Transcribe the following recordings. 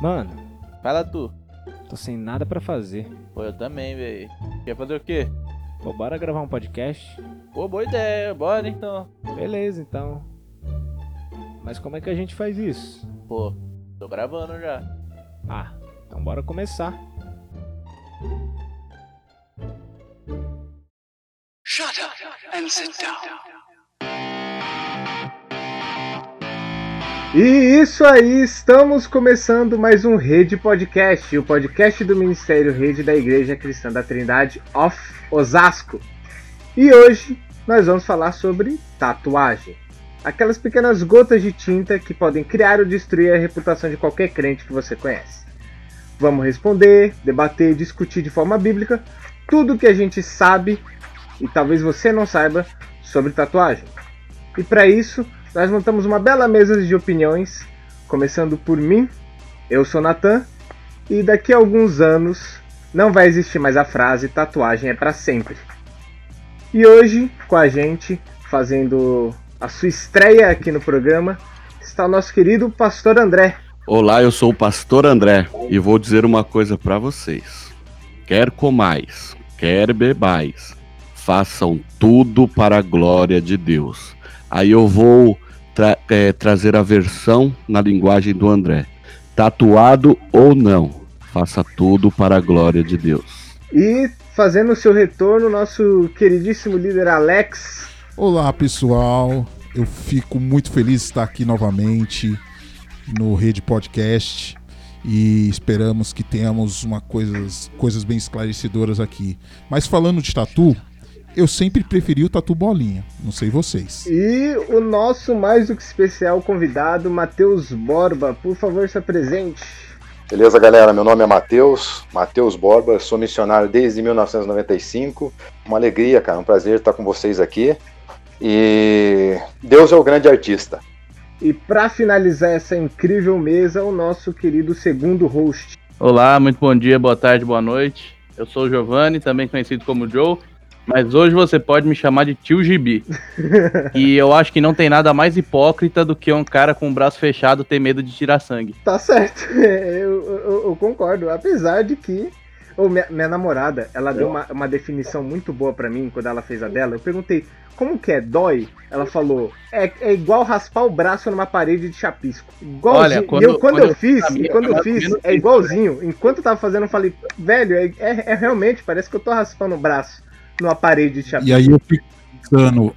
Mano, Fala tu. tô sem nada pra fazer. Pô, eu também, velho. Quer fazer o quê? Pô, bora gravar um podcast? Pô, boa ideia. Bora então. Beleza, então. Mas como é que a gente faz isso? Pô, tô gravando já. Ah, então bora começar. Shut up and sit down. E isso aí, estamos começando mais um Rede Podcast, o podcast do Ministério Rede da Igreja Cristã da Trindade of Osasco. E hoje nós vamos falar sobre tatuagem. Aquelas pequenas gotas de tinta que podem criar ou destruir a reputação de qualquer crente que você conhece. Vamos responder, debater, discutir de forma bíblica tudo que a gente sabe e talvez você não saiba sobre tatuagem. E para isso, nós montamos uma bela mesa de opiniões, começando por mim, eu sou Natan, e daqui a alguns anos não vai existir mais a frase tatuagem é para sempre. E hoje, com a gente, fazendo a sua estreia aqui no programa, está o nosso querido pastor André. Olá, eu sou o pastor André e vou dizer uma coisa para vocês. Quer comais, quer bebais, façam tudo para a glória de Deus. Aí eu vou tra- é, trazer a versão na linguagem do André. Tatuado ou não, faça tudo para a glória de Deus. E fazendo o seu retorno, nosso queridíssimo líder Alex. Olá pessoal, eu fico muito feliz de estar aqui novamente no Rede Podcast e esperamos que tenhamos uma coisas, coisas bem esclarecedoras aqui. Mas falando de tatu, eu sempre preferi o tatu bolinha, não sei vocês. E o nosso mais do que especial convidado, Matheus Borba. Por favor, se apresente. Beleza, galera? Meu nome é Matheus, Matheus Borba, sou missionário desde 1995. Uma alegria, cara, um prazer estar com vocês aqui. E Deus é o grande artista. E para finalizar essa incrível mesa, o nosso querido segundo host. Olá, muito bom dia, boa tarde, boa noite. Eu sou o Giovanni, também conhecido como Joe. Mas hoje você pode me chamar de tio Gibi. e eu acho que não tem nada mais hipócrita do que um cara com o braço fechado ter medo de tirar sangue. Tá certo, eu, eu- eu concordo. Apesar de que minha, minha namorada, ela deu uma, uma definição muito boa pra mim quando ela fez a dela. Eu perguntei, como que é? Dói? Ela falou, é, é igual raspar o braço numa parede de chapisco. Igualzinho. Olha, quando- e eu, quando, quando eu fiz, minha, quando eu eu fiz, é fiz, igualzinho. Enquanto eu tava fazendo, eu falei, velho, é, é- é realmente, parece que eu tô raspando o braço numa parede de chapisco. E aí eu fico pensando,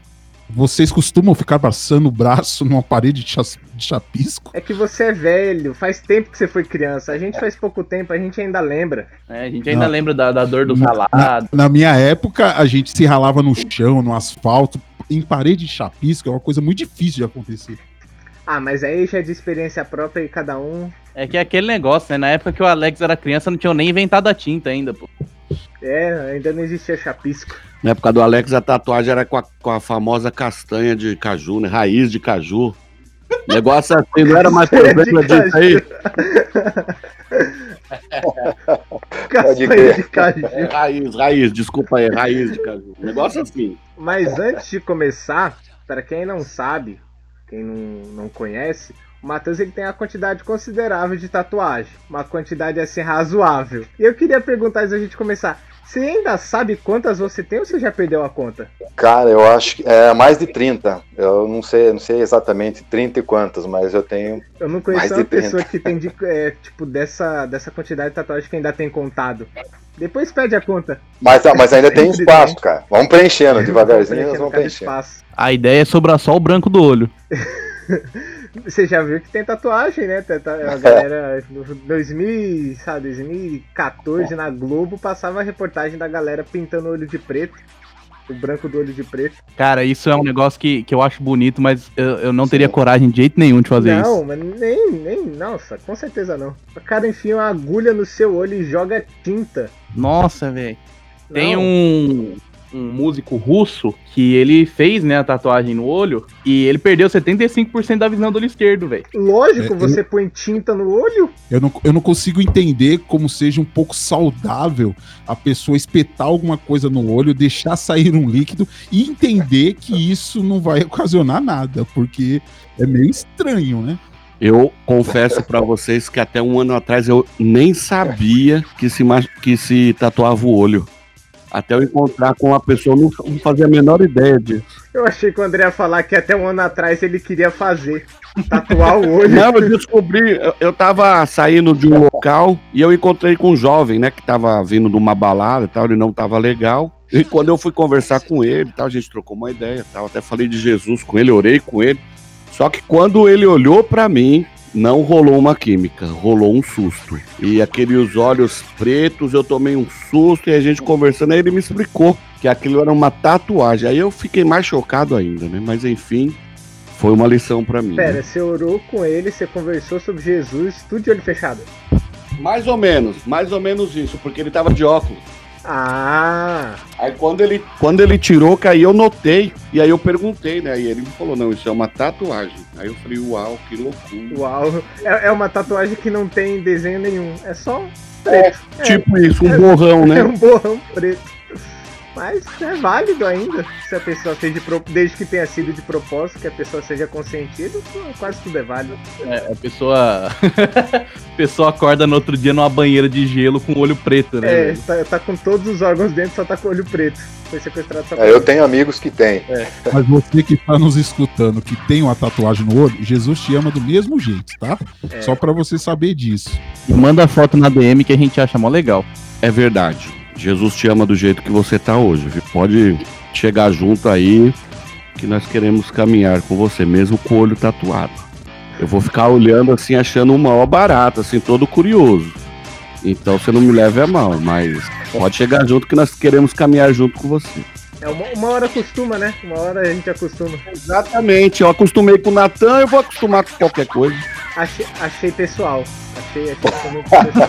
vocês costumam ficar passando o braço numa parede de chas- de chapisco? É que você é velho, faz tempo que você foi criança. A gente faz pouco tempo, a gente ainda lembra. É, a gente ainda Não. lembra da, da dor dos Na- ralados. Na minha época, a gente se ralava no chão, no asfalto, em parede de chapisco, é uma coisa muito difícil de acontecer. Ah, mas aí já é de experiência própria e cada um. É que é aquele negócio, né? Na época que o Alex era criança, não tinham nem inventado a tinta ainda, pô. É, ainda não existia chapisco. Na época do Alex, a tatuagem era com a, com a famosa castanha de caju, né? Raiz de caju. Negócio assim, não era mais problema disso aí? Castanha crer. de caju. É raiz, raiz, desculpa aí, raiz de caju. Negócio assim. Mas antes de começar, para quem não sabe, quem não, não conhece, o Matheus ele tem uma quantidade considerável de tatuagem. Uma quantidade assim razoável. E eu queria perguntar antes da gente começar. Você ainda sabe quantas você tem ou você já perdeu a conta? Cara, eu acho que é mais de 30. Eu não sei, não sei exatamente 30 e quantos, mas eu tenho. Eu não Mais conheço de uma 30. pessoa que tem de, é, tipo dessa, dessa quantidade de tatuagem que ainda tem contado. Depois pede a conta. Mas, mas ainda tem espaço, cara. Vamos preenchendo devagarzinho, nós Preenchendo vamos preenchendo. espaço. A ideia é sobrar só o branco do olho. Você já viu que tem tatuagem, né? A galera, no 2000, sabe, 2014 na Globo passava a reportagem da galera pintando o olho de preto. O branco do olho de preto. Cara, isso é um negócio que, que eu acho bonito, mas eu, eu não teria coragem de jeito nenhum de fazer não, isso. mas nem, nem, nossa, com certeza não. O cara enfia uma agulha no seu olho e joga tinta. Nossa, velho. Tem Não. um, um músico russo que ele fez, né, a tatuagem no olho e ele perdeu 75% da visão do olho esquerdo, velho. Lógico, É, você põe tinta no olho. Eu não, eu não consigo entender como seja um pouco saudável a pessoa espetar alguma coisa no olho, deixar sair um líquido e entender que isso não vai ocasionar nada, porque é meio estranho, né? Eu confesso pra vocês que até um ano atrás eu nem sabia que se, que se tatuava o olho. Até eu encontrar com uma pessoa, não, não fazia a menor ideia disso. Eu achei que o André ia falar que até um ano atrás ele queria fazer. Tatuar o olho. Não, eu descobri, eu, eu tava saindo de um local e eu encontrei com um jovem, né, que tava vindo de uma balada e tal, ele não tava legal. E quando eu fui conversar com ele, tal, a gente trocou uma ideia, tal, até falei de Jesus com ele, orei com ele. Só que quando ele olhou pra mim, não rolou uma química, rolou um susto. E aqueles olhos pretos, eu tomei um susto e a gente conversando, aí ele me explicou que aquilo era uma tatuagem. Aí eu fiquei mais chocado ainda, né? Mas enfim, foi uma lição pra mim. né? Pera, você orou com ele, você conversou sobre Jesus, tudo de olho fechado. Mais ou menos, mais ou menos isso, porque ele tava de óculos. Ah, Aí quando ele, quando ele tirou, que aí eu notei, e aí eu perguntei, né? E ele me falou, não, isso é uma tatuagem. Aí eu falei, uau, que loucura. uau. É, é uma tatuagem que não tem desenho nenhum. É só preto. É, Tipo isso, um borrão, é né? um borrão preto. Mas é válido ainda. Se a pessoa seja de pro... desde que tenha sido de propósito, que a pessoa seja consentida, quase tudo é válido. É, a pessoa. a pessoa acorda no outro dia numa banheira de gelo com o olho preto, né? É, tá, tá com todos os órgãos dentro, só tá com o olho preto. Foi sequestrado só É, eu tenho amigos que têm. Mas você que tá nos escutando, que tem uma tatuagem no olho, Jesus te ama do mesmo jeito, tá? É. Só pra você saber disso. E manda foto na DM que a gente acha mó legal. É verdade. Jesus te ama do jeito que você tá hoje, viu? Pode chegar junto aí, que nós queremos caminhar com você, mesmo com o olho tatuado. Eu vou ficar olhando assim, achando uma ó barata, assim, todo curioso. Então você não me leve a mal, mas pode chegar junto que nós queremos caminhar junto com você. É uma, uma hora acostuma, né? Uma hora a gente acostuma. Exatamente, eu acostumei com o Natan, eu vou acostumar com qualquer coisa. Achei, achei pessoal. Achei, achei pessoal.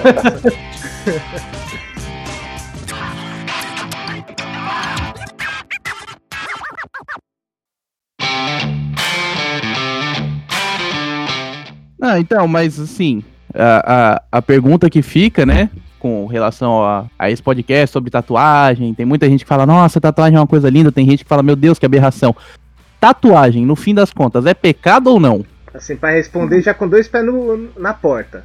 Ah, então, mas assim, a, a, a pergunta que fica, né, com relação a, a esse podcast sobre tatuagem, tem muita gente que fala, nossa, tatuagem é uma coisa linda, tem gente que fala, meu Deus, que aberração. Tatuagem, no fim das contas, é pecado ou não? Assim, pra responder já com dois pés no, na porta.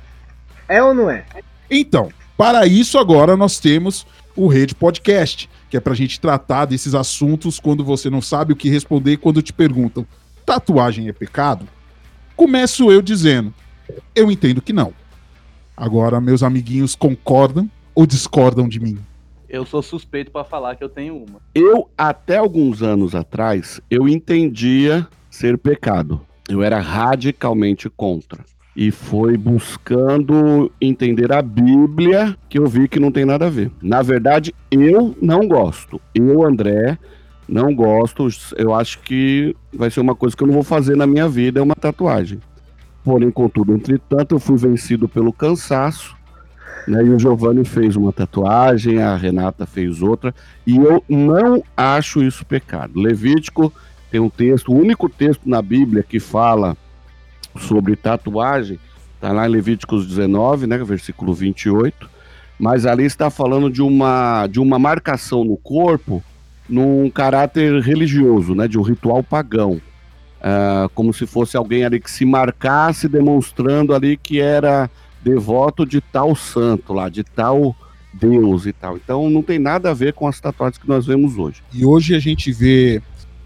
É ou não é? Então, para isso agora nós temos o Rede Podcast, que é pra gente tratar desses assuntos quando você não sabe o que responder quando te perguntam: tatuagem é pecado? Começo eu dizendo: eu entendo que não. Agora, meus amiguinhos concordam ou discordam de mim? Eu sou suspeito pra falar que eu tenho uma. Eu, até alguns anos atrás, eu entendia ser pecado. Eu era radicalmente contra. E foi buscando entender a Bíblia que eu vi que não tem nada a ver. Na verdade, eu não gosto. Eu, André, não gosto. Eu acho que vai ser uma coisa que eu não vou fazer na minha vida, é uma tatuagem. Porém, contudo, entretanto, eu fui vencido pelo cansaço. Né, e o Giovanni fez uma tatuagem, a Renata fez outra, e eu não acho isso pecado. Levítico tem um texto, o único texto na Bíblia que fala sobre tatuagem, está lá em Levíticos 19, né, versículo 28, mas ali está falando de uma, de uma marcação no corpo num caráter religioso, né, de um ritual pagão. Ah, como se fosse alguém ali que se marcasse demonstrando ali que era devoto de tal santo lá, de tal Deus e tal. Então não tem nada a ver com as tatuagens que nós vemos hoje. E hoje a gente vê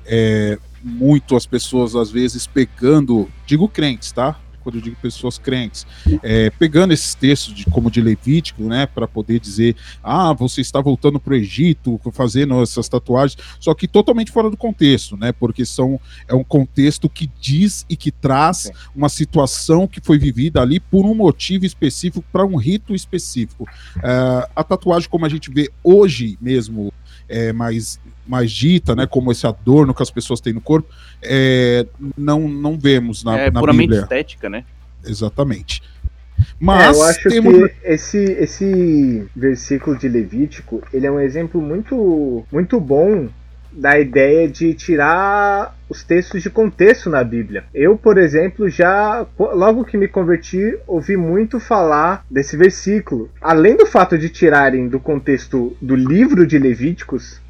é, muito as pessoas, às vezes, pegando, digo crentes, tá? Quando eu digo pessoas crentes, é, pegando esses textos de, como de Levítico, né, para poder dizer, ah, você está voltando para o Egito, fazendo essas tatuagens, só que totalmente fora do contexto, né, porque são é um contexto que diz e que traz uma situação que foi vivida ali por um motivo específico, para um rito específico. É, a tatuagem, como a gente vê hoje mesmo, é, mais mais dita, né, como esse adorno que as pessoas têm no corpo, é, não, não vemos na, é na puramente Bíblia. estética, né? Exatamente. É, Mas eu acho temos... que esse, esse versículo de Levítico, ele é um exemplo muito, muito bom da ideia de tirar os textos de contexto na Bíblia. Eu, por exemplo, já logo que me converti, ouvi muito falar desse versículo. Além do fato de tirarem do contexto do livro de Levíticos,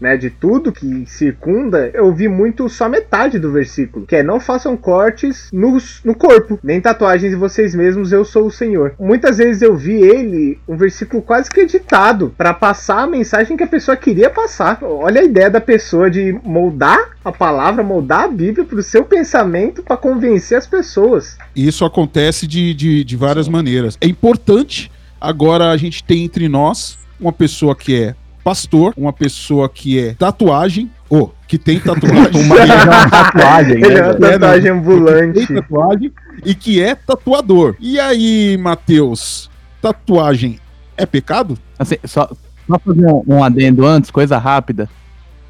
né, de tudo que circunda, eu vi muito só metade do versículo, que é não façam cortes no, no corpo, nem tatuagens de vocês mesmos, eu sou o Senhor. Muitas vezes eu vi ele, um versículo quase que editado, para passar a mensagem que a pessoa queria passar. Olha a ideia da pessoa de moldar a palavra, moldar a Bíblia para o seu pensamento para convencer as pessoas. Isso acontece de, de, de várias maneiras. É importante agora a gente ter entre nós uma pessoa que é pastor, uma pessoa que é tatuagem, ou que tem tatuagem, Uma é uma tatuagem, Ele é uma né? tatuagem Que ambulante. tem tatuagem e que é tatuador. E aí, Matheus, tatuagem é pecado? Assim, só, só fazer um, um adendo antes, coisa rápida.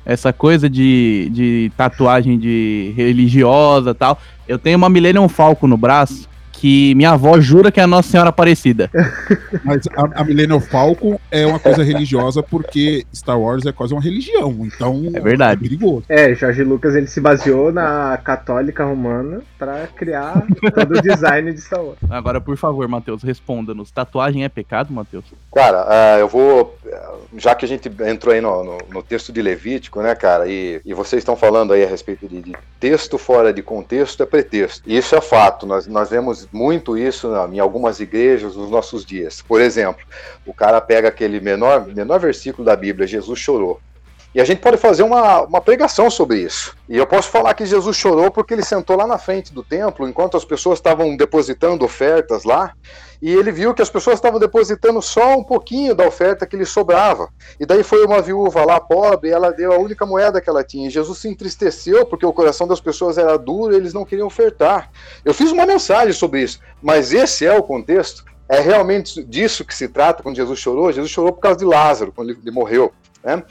Essa coisa de, de tatuagem de religiosa e tal. Eu tenho uma Millennium Falco no braço que minha avó jura que é a Nossa Senhora Aparecida. Mas a, a Millennium Falcon é uma coisa religiosa porque Star Wars é quase uma religião, então É verdade. perigoso. É, Jorge Lucas ele se baseou na católica romana para criar todo o design de Star Wars. Agora, por favor, Matheus, responda-nos. Tatuagem é pecado, Matheus? Cara, ah, eu vou. Já que a gente entrou aí no, no- no texto de Levítico, né, cara, e, e vocês estão falando aí a respeito de, de texto fora de contexto é pretexto. E isso é fato. Nós, nós vemos muito isso em algumas igrejas nos nossos dias. Por exemplo, o cara pega aquele menor, menor versículo da Bíblia, Jesus chorou. E a gente pode fazer uma, uma pregação sobre isso. E eu posso falar que Jesus chorou porque ele sentou lá na frente do templo, enquanto as pessoas estavam depositando ofertas lá, e ele viu que as pessoas estavam depositando só um pouquinho da oferta que lhe sobrava. E daí foi uma viúva lá, pobre, ela deu a única moeda que ela tinha. E Jesus se entristeceu porque o coração das pessoas era duro e eles não queriam ofertar. Eu fiz uma mensagem sobre isso, mas esse é o contexto. É realmente disso que se trata quando Jesus chorou. Jesus chorou por causa de Lázaro, quando ele, morreu. né?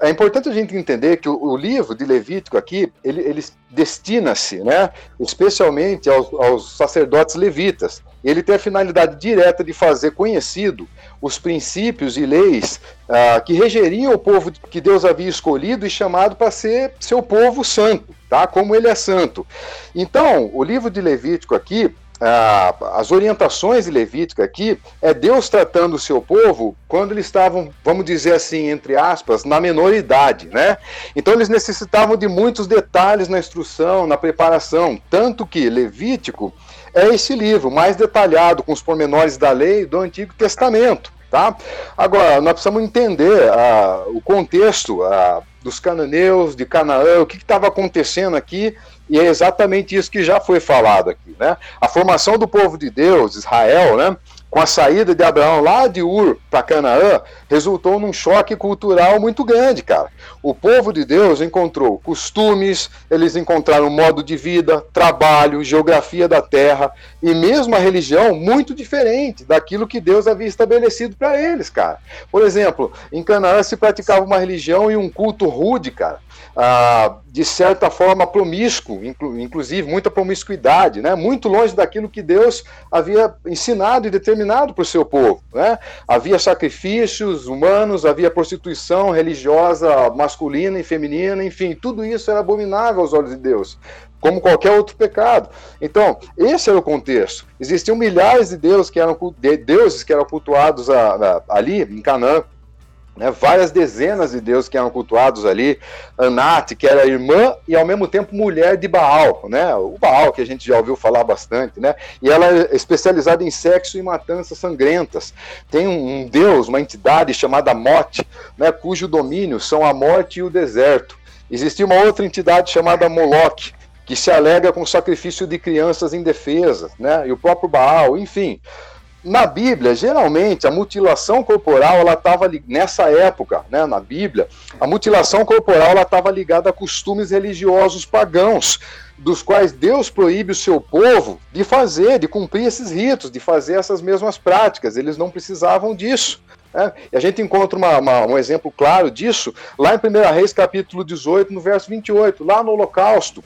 É importante a gente entender que o livro de Levítico aqui, ele, ele destina-se, né, especialmente aos, aos sacerdotes levitas. Ele tem a finalidade direta de fazer conhecido os princípios e leis ah, que regeriam o povo que Deus havia escolhido e chamado para ser seu povo santo, tá? Como ele é santo. Então, o livro de Levítico aqui, ah, as orientações de Levítico aqui, é Deus tratando o seu povo quando eles estavam, vamos dizer assim, entre aspas, na menoridade, né? Então eles necessitavam de muitos detalhes na instrução, na preparação, tanto que Levítico é esse livro mais detalhado com os pormenores da lei do Antigo Testamento, tá? Agora, nós precisamos entender ah, o contexto ah, dos cananeus, de Canaã, o que estava acontecendo aqui, e é exatamente isso que já foi falado aqui, né? A formação do povo de Deus, Israel, né? Com a saída de Abraão lá de Ur para Canaã, resultou num choque cultural muito grande, cara. O povo de Deus encontrou costumes, eles encontraram modo de vida, trabalho, geografia da terra e mesmo a religião muito diferente daquilo que Deus havia estabelecido para eles, cara. Por exemplo, em Canaã se praticava uma religião e um culto rude, cara. Ah, de certa forma promíscuo, inclu inclusive muita promiscuidade, né? muito longe daquilo que Deus havia ensinado e determinado para o seu povo. Né? Havia sacrifícios humanos, havia prostituição religiosa masculina e feminina, enfim, tudo isso era abominável aos olhos de Deus. Como qualquer outro pecado. Então, esse era o contexto. Existiam milhares de deuses que eram, de deuses que eram cultuados a, a, ali, em Canaã, né, várias dezenas de deuses que eram cultuados ali, Anat, que era irmã e ao mesmo tempo mulher de Baal, né, o Baal que a gente já ouviu falar bastante, né, e ela é especializada em sexo e matanças sangrentas. Tem um, um deus, uma entidade chamada Mote, né, cujo domínio são a morte e o deserto. Existia uma outra entidade chamada Moloch, que se alega com o sacrifício de crianças indefesas, né, e o próprio Baal, enfim na Bíblia, geralmente, a mutilação corporal, ela estava nessa época, né, na Bíblia, a mutilação corporal ela estava ligada a costumes religiosos pagãos, dos quais Deus proíbe o seu povo de fazer, de cumprir esses ritos, de fazer essas mesmas práticas. Eles não precisavam disso. né? E a gente encontra uma, uma, um exemplo claro disso lá em 1 Reis, capítulo 18, no verso 28, lá no Holocausto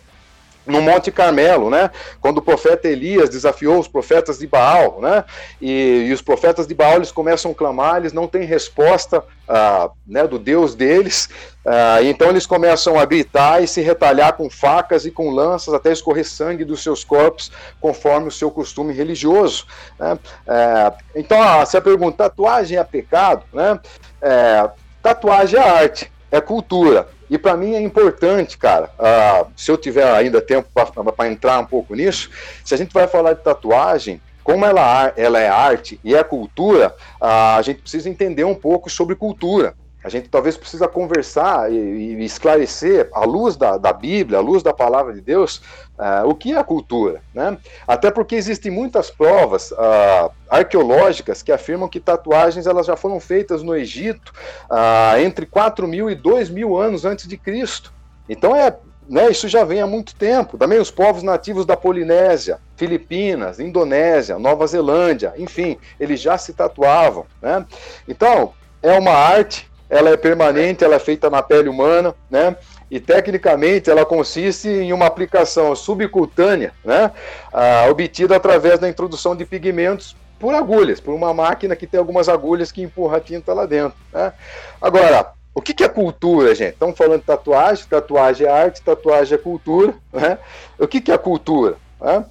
no Monte Carmelo, né? Quando o profeta Elias desafiou os profetas de Baal, né? E, e os profetas de Baal eles começam a clamar, eles não têm resposta, ah, né? Do Deus deles, ah, então eles começam a gritar e se retalhar com facas e com lanças até escorrer sangue dos seus corpos, conforme o seu costume religioso. Né? É, então, ah, se a pergunta tatuagem é pecado, né? É, tatuagem é arte. É cultura. E para mim é importante, cara, uh, se eu tiver ainda tempo para entrar um pouco nisso, se a gente vai falar de tatuagem, como ela, ela é arte e é cultura, uh, a gente precisa entender um pouco sobre cultura. A gente talvez precisa conversar e, e esclarecer, à luz da, da, Bíblia, à luz da palavra de Deus, uh, o que é a cultura. Né? Até porque existem muitas provas uh, arqueológicas que afirmam que tatuagens elas já foram feitas no Egito uh, entre 4 mil e 2 mil anos antes de Cristo. Então é né, isso já vem há muito tempo. Também os povos nativos da Polinésia, Filipinas, Indonésia, Nova Zelândia, enfim, eles já se tatuavam. Né? Então, é uma arte ela é permanente, ela é feita na pele humana, né? E tecnicamente ela consiste em uma aplicação subcutânea, né? Ah, obtida através da introdução de pigmentos por agulhas, por uma máquina que tem algumas agulhas que empurra a tinta lá dentro. Né? Agora, o que, que é cultura, gente? Estamos falando de tatuagem, tatuagem é arte, tatuagem é cultura. Né? O que, que é cultura? Né?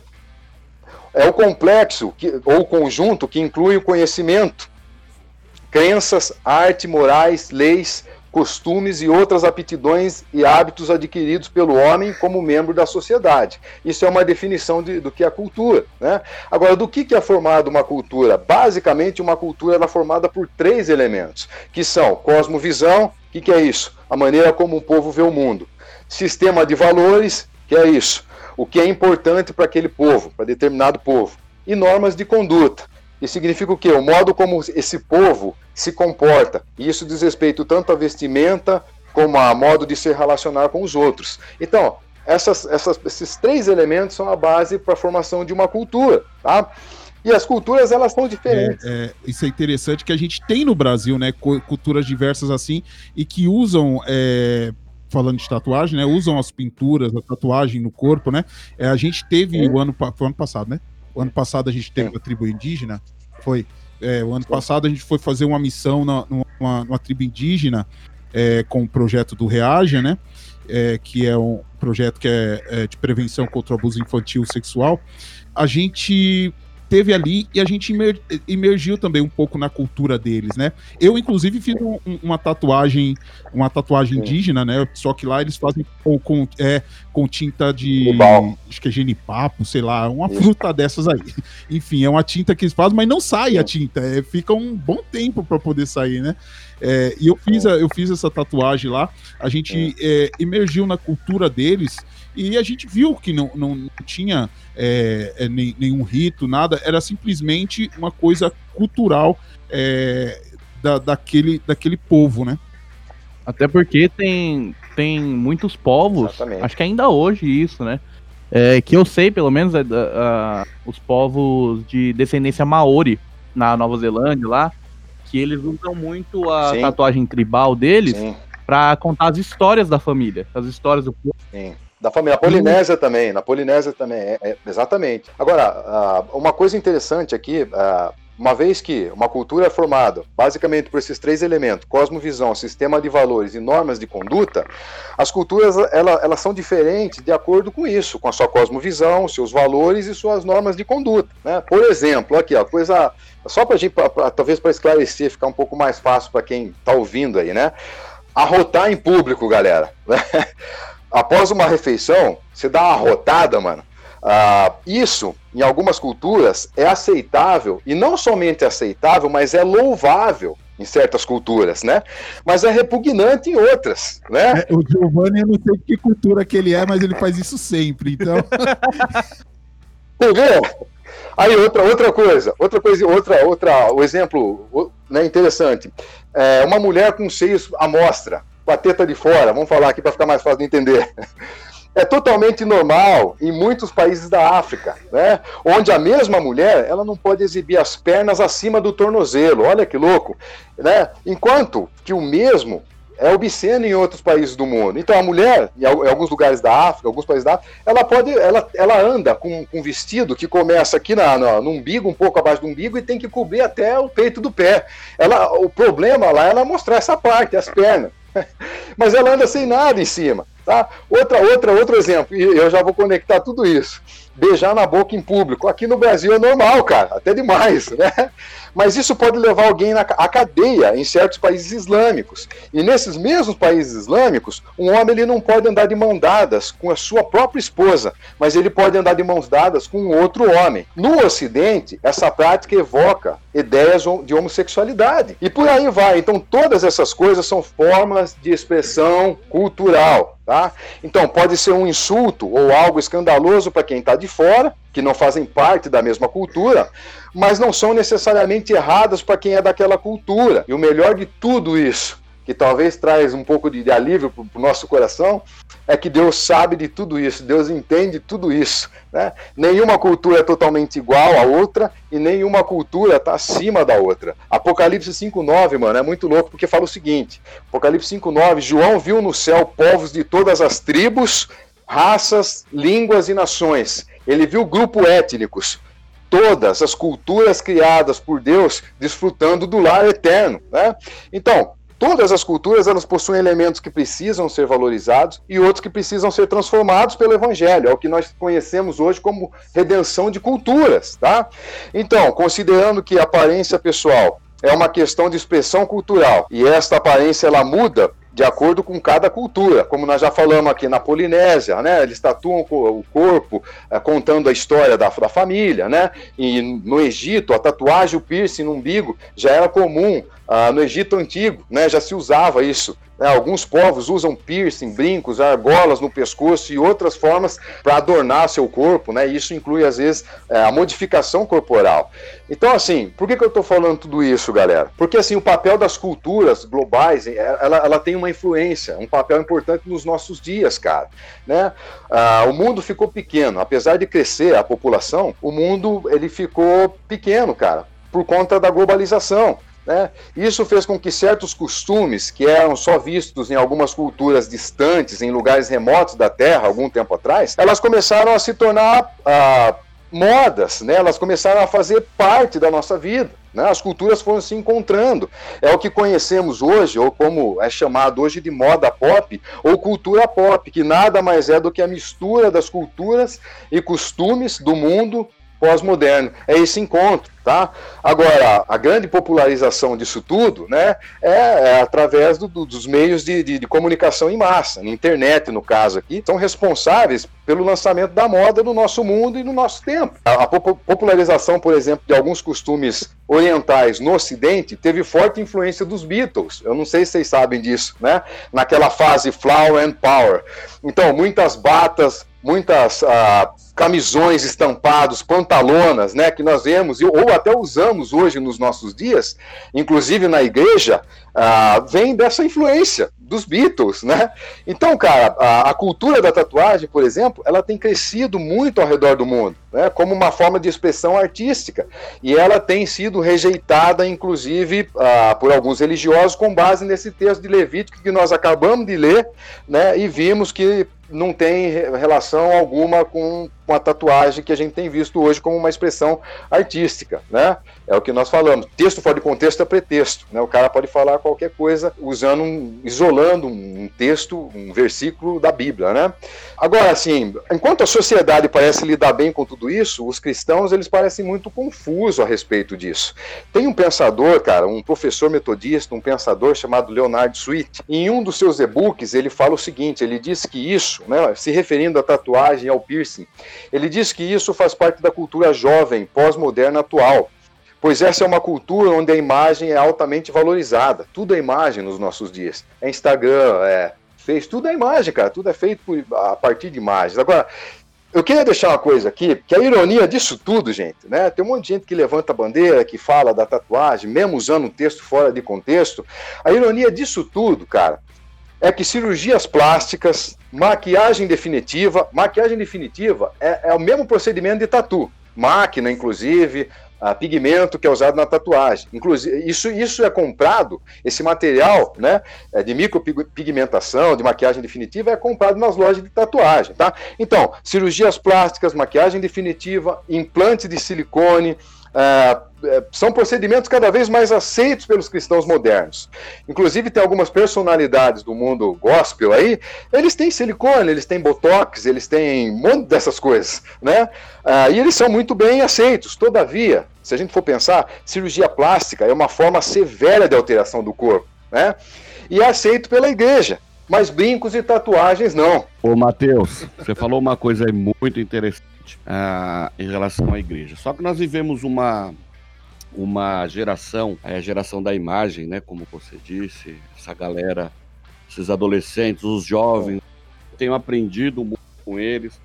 É o complexo que, ou o conjunto que inclui o conhecimento, crenças, arte, morais, leis, costumes e outras aptidões e hábitos adquiridos pelo homem como membro da sociedade. Isso é uma definição de, do que é cultura. Né? Agora, do que, que é formada uma cultura? Basicamente, uma cultura é formada por três elementos, que são cosmovisão, o que, que é isso? A maneira como um povo vê o mundo. Sistema de valores, que é isso? O que é importante para aquele povo, para determinado povo. E normas de conduta. Isso significa o quê? O modo como esse povo se comporta. E isso diz respeito tanto à vestimenta como a modo de se relacionar com os outros. Então, essas, essas, esses três elementos são a base para a formação de uma cultura, tá? E as culturas, elas são diferentes. É, é, isso é interessante que a gente tem no Brasil, né? Culturas diversas assim, e que usam, é, falando de tatuagem, né? Usam as pinturas, a tatuagem no corpo, né? É, a gente teve o ano, o ano passado, né? O ano passado a gente teve Sim. a tribo indígena, foi. É, o ano passado a gente foi fazer uma missão na, numa, numa tribo indígena é, com o projeto do Reaja, né? É, que é um projeto que é, é de prevenção contra o abuso infantil sexual. A gente teve ali e a gente imer, emergiu também um pouco na cultura deles, né? Eu, inclusive, fiz um, uma tatuagem, uma tatuagem indígena, né? Só que lá eles fazem com, com, é, com tinta de. Acho que é genipapo, sei lá, uma fruta dessas aí. Enfim, é uma tinta que eles fazem, mas não sai a tinta. É, fica um bom tempo para poder sair, né? É, e eu fiz, a, eu fiz essa tatuagem lá, a gente é, emergiu na cultura deles e a gente viu que não, não, não tinha é, é, nem, nenhum rito, nada, era simplesmente uma coisa cultural é, da, daquele, daquele povo, né? Até porque tem, tem muitos povos, Exatamente. acho que ainda hoje isso, né? É, que eu sei, pelo menos, é, os povos de descendência maori na Nova Zelândia lá, que eles usam muito a Sim. tatuagem tribal deles para contar as histórias da família, as histórias do povo. Sim. Da família. Na Polinésia também, na Polinésia também, é, é, exatamente. Agora, uma coisa interessante aqui, uma vez que uma cultura é formada basicamente por esses três elementos, cosmovisão, sistema de valores e normas de conduta, as culturas ela, elas são diferentes de acordo com isso, com a sua cosmovisão, seus valores e suas normas de conduta. Né? Por exemplo, aqui, ó, coisa só para gente, pra, pra, talvez para esclarecer, ficar um pouco mais fácil para quem está ouvindo aí, né? Arrotar em público, galera. Após uma refeição, você dá uma rotada, mano. Uh, isso, em algumas culturas, é aceitável, e não somente aceitável, mas é louvável em certas culturas, né? Mas é repugnante em outras, né? É, o Giovanni, eu não sei de que cultura que ele é, mas ele faz isso sempre, então... Entendeu? Aí outra, outra coisa, outra coisa, outra, outra, o exemplo né, interessante. É, uma mulher com seios à mostra, com a teta de fora, vamos falar aqui para ficar mais fácil de entender. É totalmente normal em muitos países da África, né? Onde a mesma mulher, ela não pode exibir as pernas acima do tornozelo. Olha que louco, né? Enquanto que o mesmo é obsceno em outros países do mundo. Então a mulher, em alguns lugares da África, alguns países da África, ela pode, ela, ela anda com, um vestido que começa aqui na, no, no umbigo, um pouco abaixo do umbigo, e tem que cobrir até o peito do pé. Ela, o problema lá é ela mostrar essa parte, as pernas. Mas ela anda sem nada em cima. Tá? Outra, outra, outro exemplo, e eu já vou conectar tudo isso. Beijar na boca em público. Aqui no Brasil é normal, cara, até demais, né? Mas isso pode levar alguém na, à cadeia em certos países islâmicos. E nesses mesmos países islâmicos, um homem ele não pode andar de mão dadas com a sua própria esposa, mas ele pode andar de mãos dadas com outro homem. No Ocidente, essa prática evoca ideias de homossexualidade. E por aí vai. Então, todas essas coisas são formas de expressão cultural. Tá? Então, pode ser um insulto ou algo escandaloso para quem está de fora, que não fazem parte da mesma cultura, mas não são necessariamente erradas para quem é daquela cultura. E o melhor de tudo isso que talvez traz um pouco de, de alívio para o nosso coração, é que Deus sabe de tudo isso, Deus entende tudo isso. Né? Nenhuma cultura é totalmente igual à outra e nenhuma cultura está acima da outra. Apocalipse 5,9, mano, é muito louco porque fala o seguinte: Apocalipse 5,9, João viu no céu povos de todas as tribos, raças, línguas e nações. Ele viu grupos étnicos todas as culturas criadas por Deus desfrutando do lar eterno. Né? Então, Todas as culturas elas possuem elementos que precisam ser valorizados e outros que precisam ser transformados pelo evangelho, é o que nós conhecemos hoje como redenção de culturas, tá? Então, considerando que a aparência pessoal é uma questão de expressão cultural e esta aparência ela muda de acordo com cada cultura, como nós já falamos aqui na Polinésia, né? Eles tatuam o corpo é, contando a história da, da família, né? E no Egito, a tatuagem, o piercing no umbigo já era comum ah, no Egito Antigo, né? Já se usava isso. Né? Alguns povos usam piercing, brincos, argolas no pescoço e outras formas para adornar seu corpo, né? Isso inclui, às vezes, é, a modificação corporal. Então, assim, por que, que eu estou falando tudo isso, galera? Porque, assim, o papel das culturas globais, é, ela, ela tem uma influência, um papel importante nos nossos dias, cara. Né? Ah, o mundo ficou pequeno. Apesar de crescer a população, o mundo ele ficou pequeno, cara, por conta da globalização. Né? Isso fez com que certos costumes que eram só vistos em algumas culturas distantes, em lugares remotos da Terra, algum tempo atrás, elas começaram a se tornar ah, modas, né? elas começaram a fazer parte da nossa vida. Né? As culturas foram se encontrando. É o que conhecemos hoje, ou como é chamado hoje de moda pop, ou cultura pop, que nada mais é do que a mistura das culturas e costumes do mundo pós-moderno. É esse encontro, tá? Agora, a grande popularização disso tudo, né, é, é através do, do, dos meios de, de, de, comunicação em massa, na internet, no caso aqui, são responsáveis pelo lançamento da moda no nosso mundo e no nosso tempo. A, a popularização, por exemplo, de alguns costumes orientais no Ocidente teve forte influência dos Beatles. Eu não sei se vocês sabem disso, né? Naquela fase Flower and Power. Então, muitas batas, muitas ah, camisões estampados, pantalonas, né, que nós vemos ou até usamos hoje nos nossos dias, inclusive na igreja, ah, vem dessa influência dos Beatles, né? Então, cara, a, a, cultura da tatuagem, por exemplo, ela tem crescido muito ao redor do mundo, né? Como uma forma de expressão artística e ela tem sido rejeitada, inclusive, ah, por alguns religiosos com base nesse texto de Levítico que nós acabamos de ler, né? E vimos que não tem relação alguma com, com a tatuagem que a gente tem visto hoje como uma expressão artística, né? É o que nós falamos. Texto fora de contexto é pretexto, né? O cara pode falar qualquer coisa usando, isolando um texto, um versículo da Bíblia, né? Agora, assim, enquanto a sociedade parece lidar bem com tudo isso, os cristãos eles parecem muito confusos a respeito disso. Tem um pensador, cara, um professor metodista, um pensador chamado Leonard Sweet. Em um dos seus e-books ele fala o seguinte: ele diz que isso, né, se referindo à tatuagem ao piercing, ele diz que isso faz parte da cultura jovem, pós-moderna atual pois essa é uma cultura onde a imagem é altamente valorizada. Tudo é imagem nos nossos dias. É Instagram, é Face, tudo é imagem, cara. Tudo é feito por, a partir de imagens. Agora, eu queria deixar uma coisa aqui, que a ironia disso tudo, gente, né? Tem um monte de gente que levanta a bandeira, que fala da tatuagem, mesmo usando um texto fora de contexto. A ironia disso tudo, cara, é que cirurgias plásticas, maquiagem definitiva, maquiagem definitiva é, é o mesmo procedimento de tatu. Máquina, inclusive, a pigmento que é usado na tatuagem. Inclusive, isso, isso é comprado, esse material né, é de micropigmentação, de maquiagem definitiva, é comprado nas lojas de tatuagem. Tá? Então, cirurgias plásticas, maquiagem definitiva, implante de silicone, ah, é, são procedimentos cada vez mais aceitos pelos cristãos modernos. Inclusive, tem algumas personalidades do mundo gospel aí, eles têm silicone, eles têm botox, eles têm um monte dessas coisas, né? Ah, e eles são muito bem aceitos. Todavia, se a gente for pensar, cirurgia plástica é uma forma severa de alteração do corpo, né? E é aceito pela igreja. Mas brincos e tatuagens não. Ô, Matheus, você falou uma coisa aí muito interessante ah, em relação à igreja. Só que nós vivemos uma, uma geração, a geração da imagem, né? Como você disse, essa galera, esses adolescentes, os jovens, eu tenho aprendido muito com eles,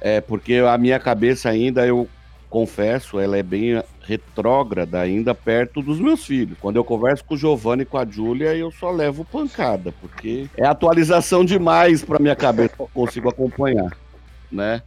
é porque a minha cabeça ainda, eu confesso, ela é bem retrógrada ainda perto dos meus filhos. Quando eu converso com o Giovanni e com a Júlia, eu só levo pancada, porque é atualização demais para minha cabeça, eu consigo acompanhar, né?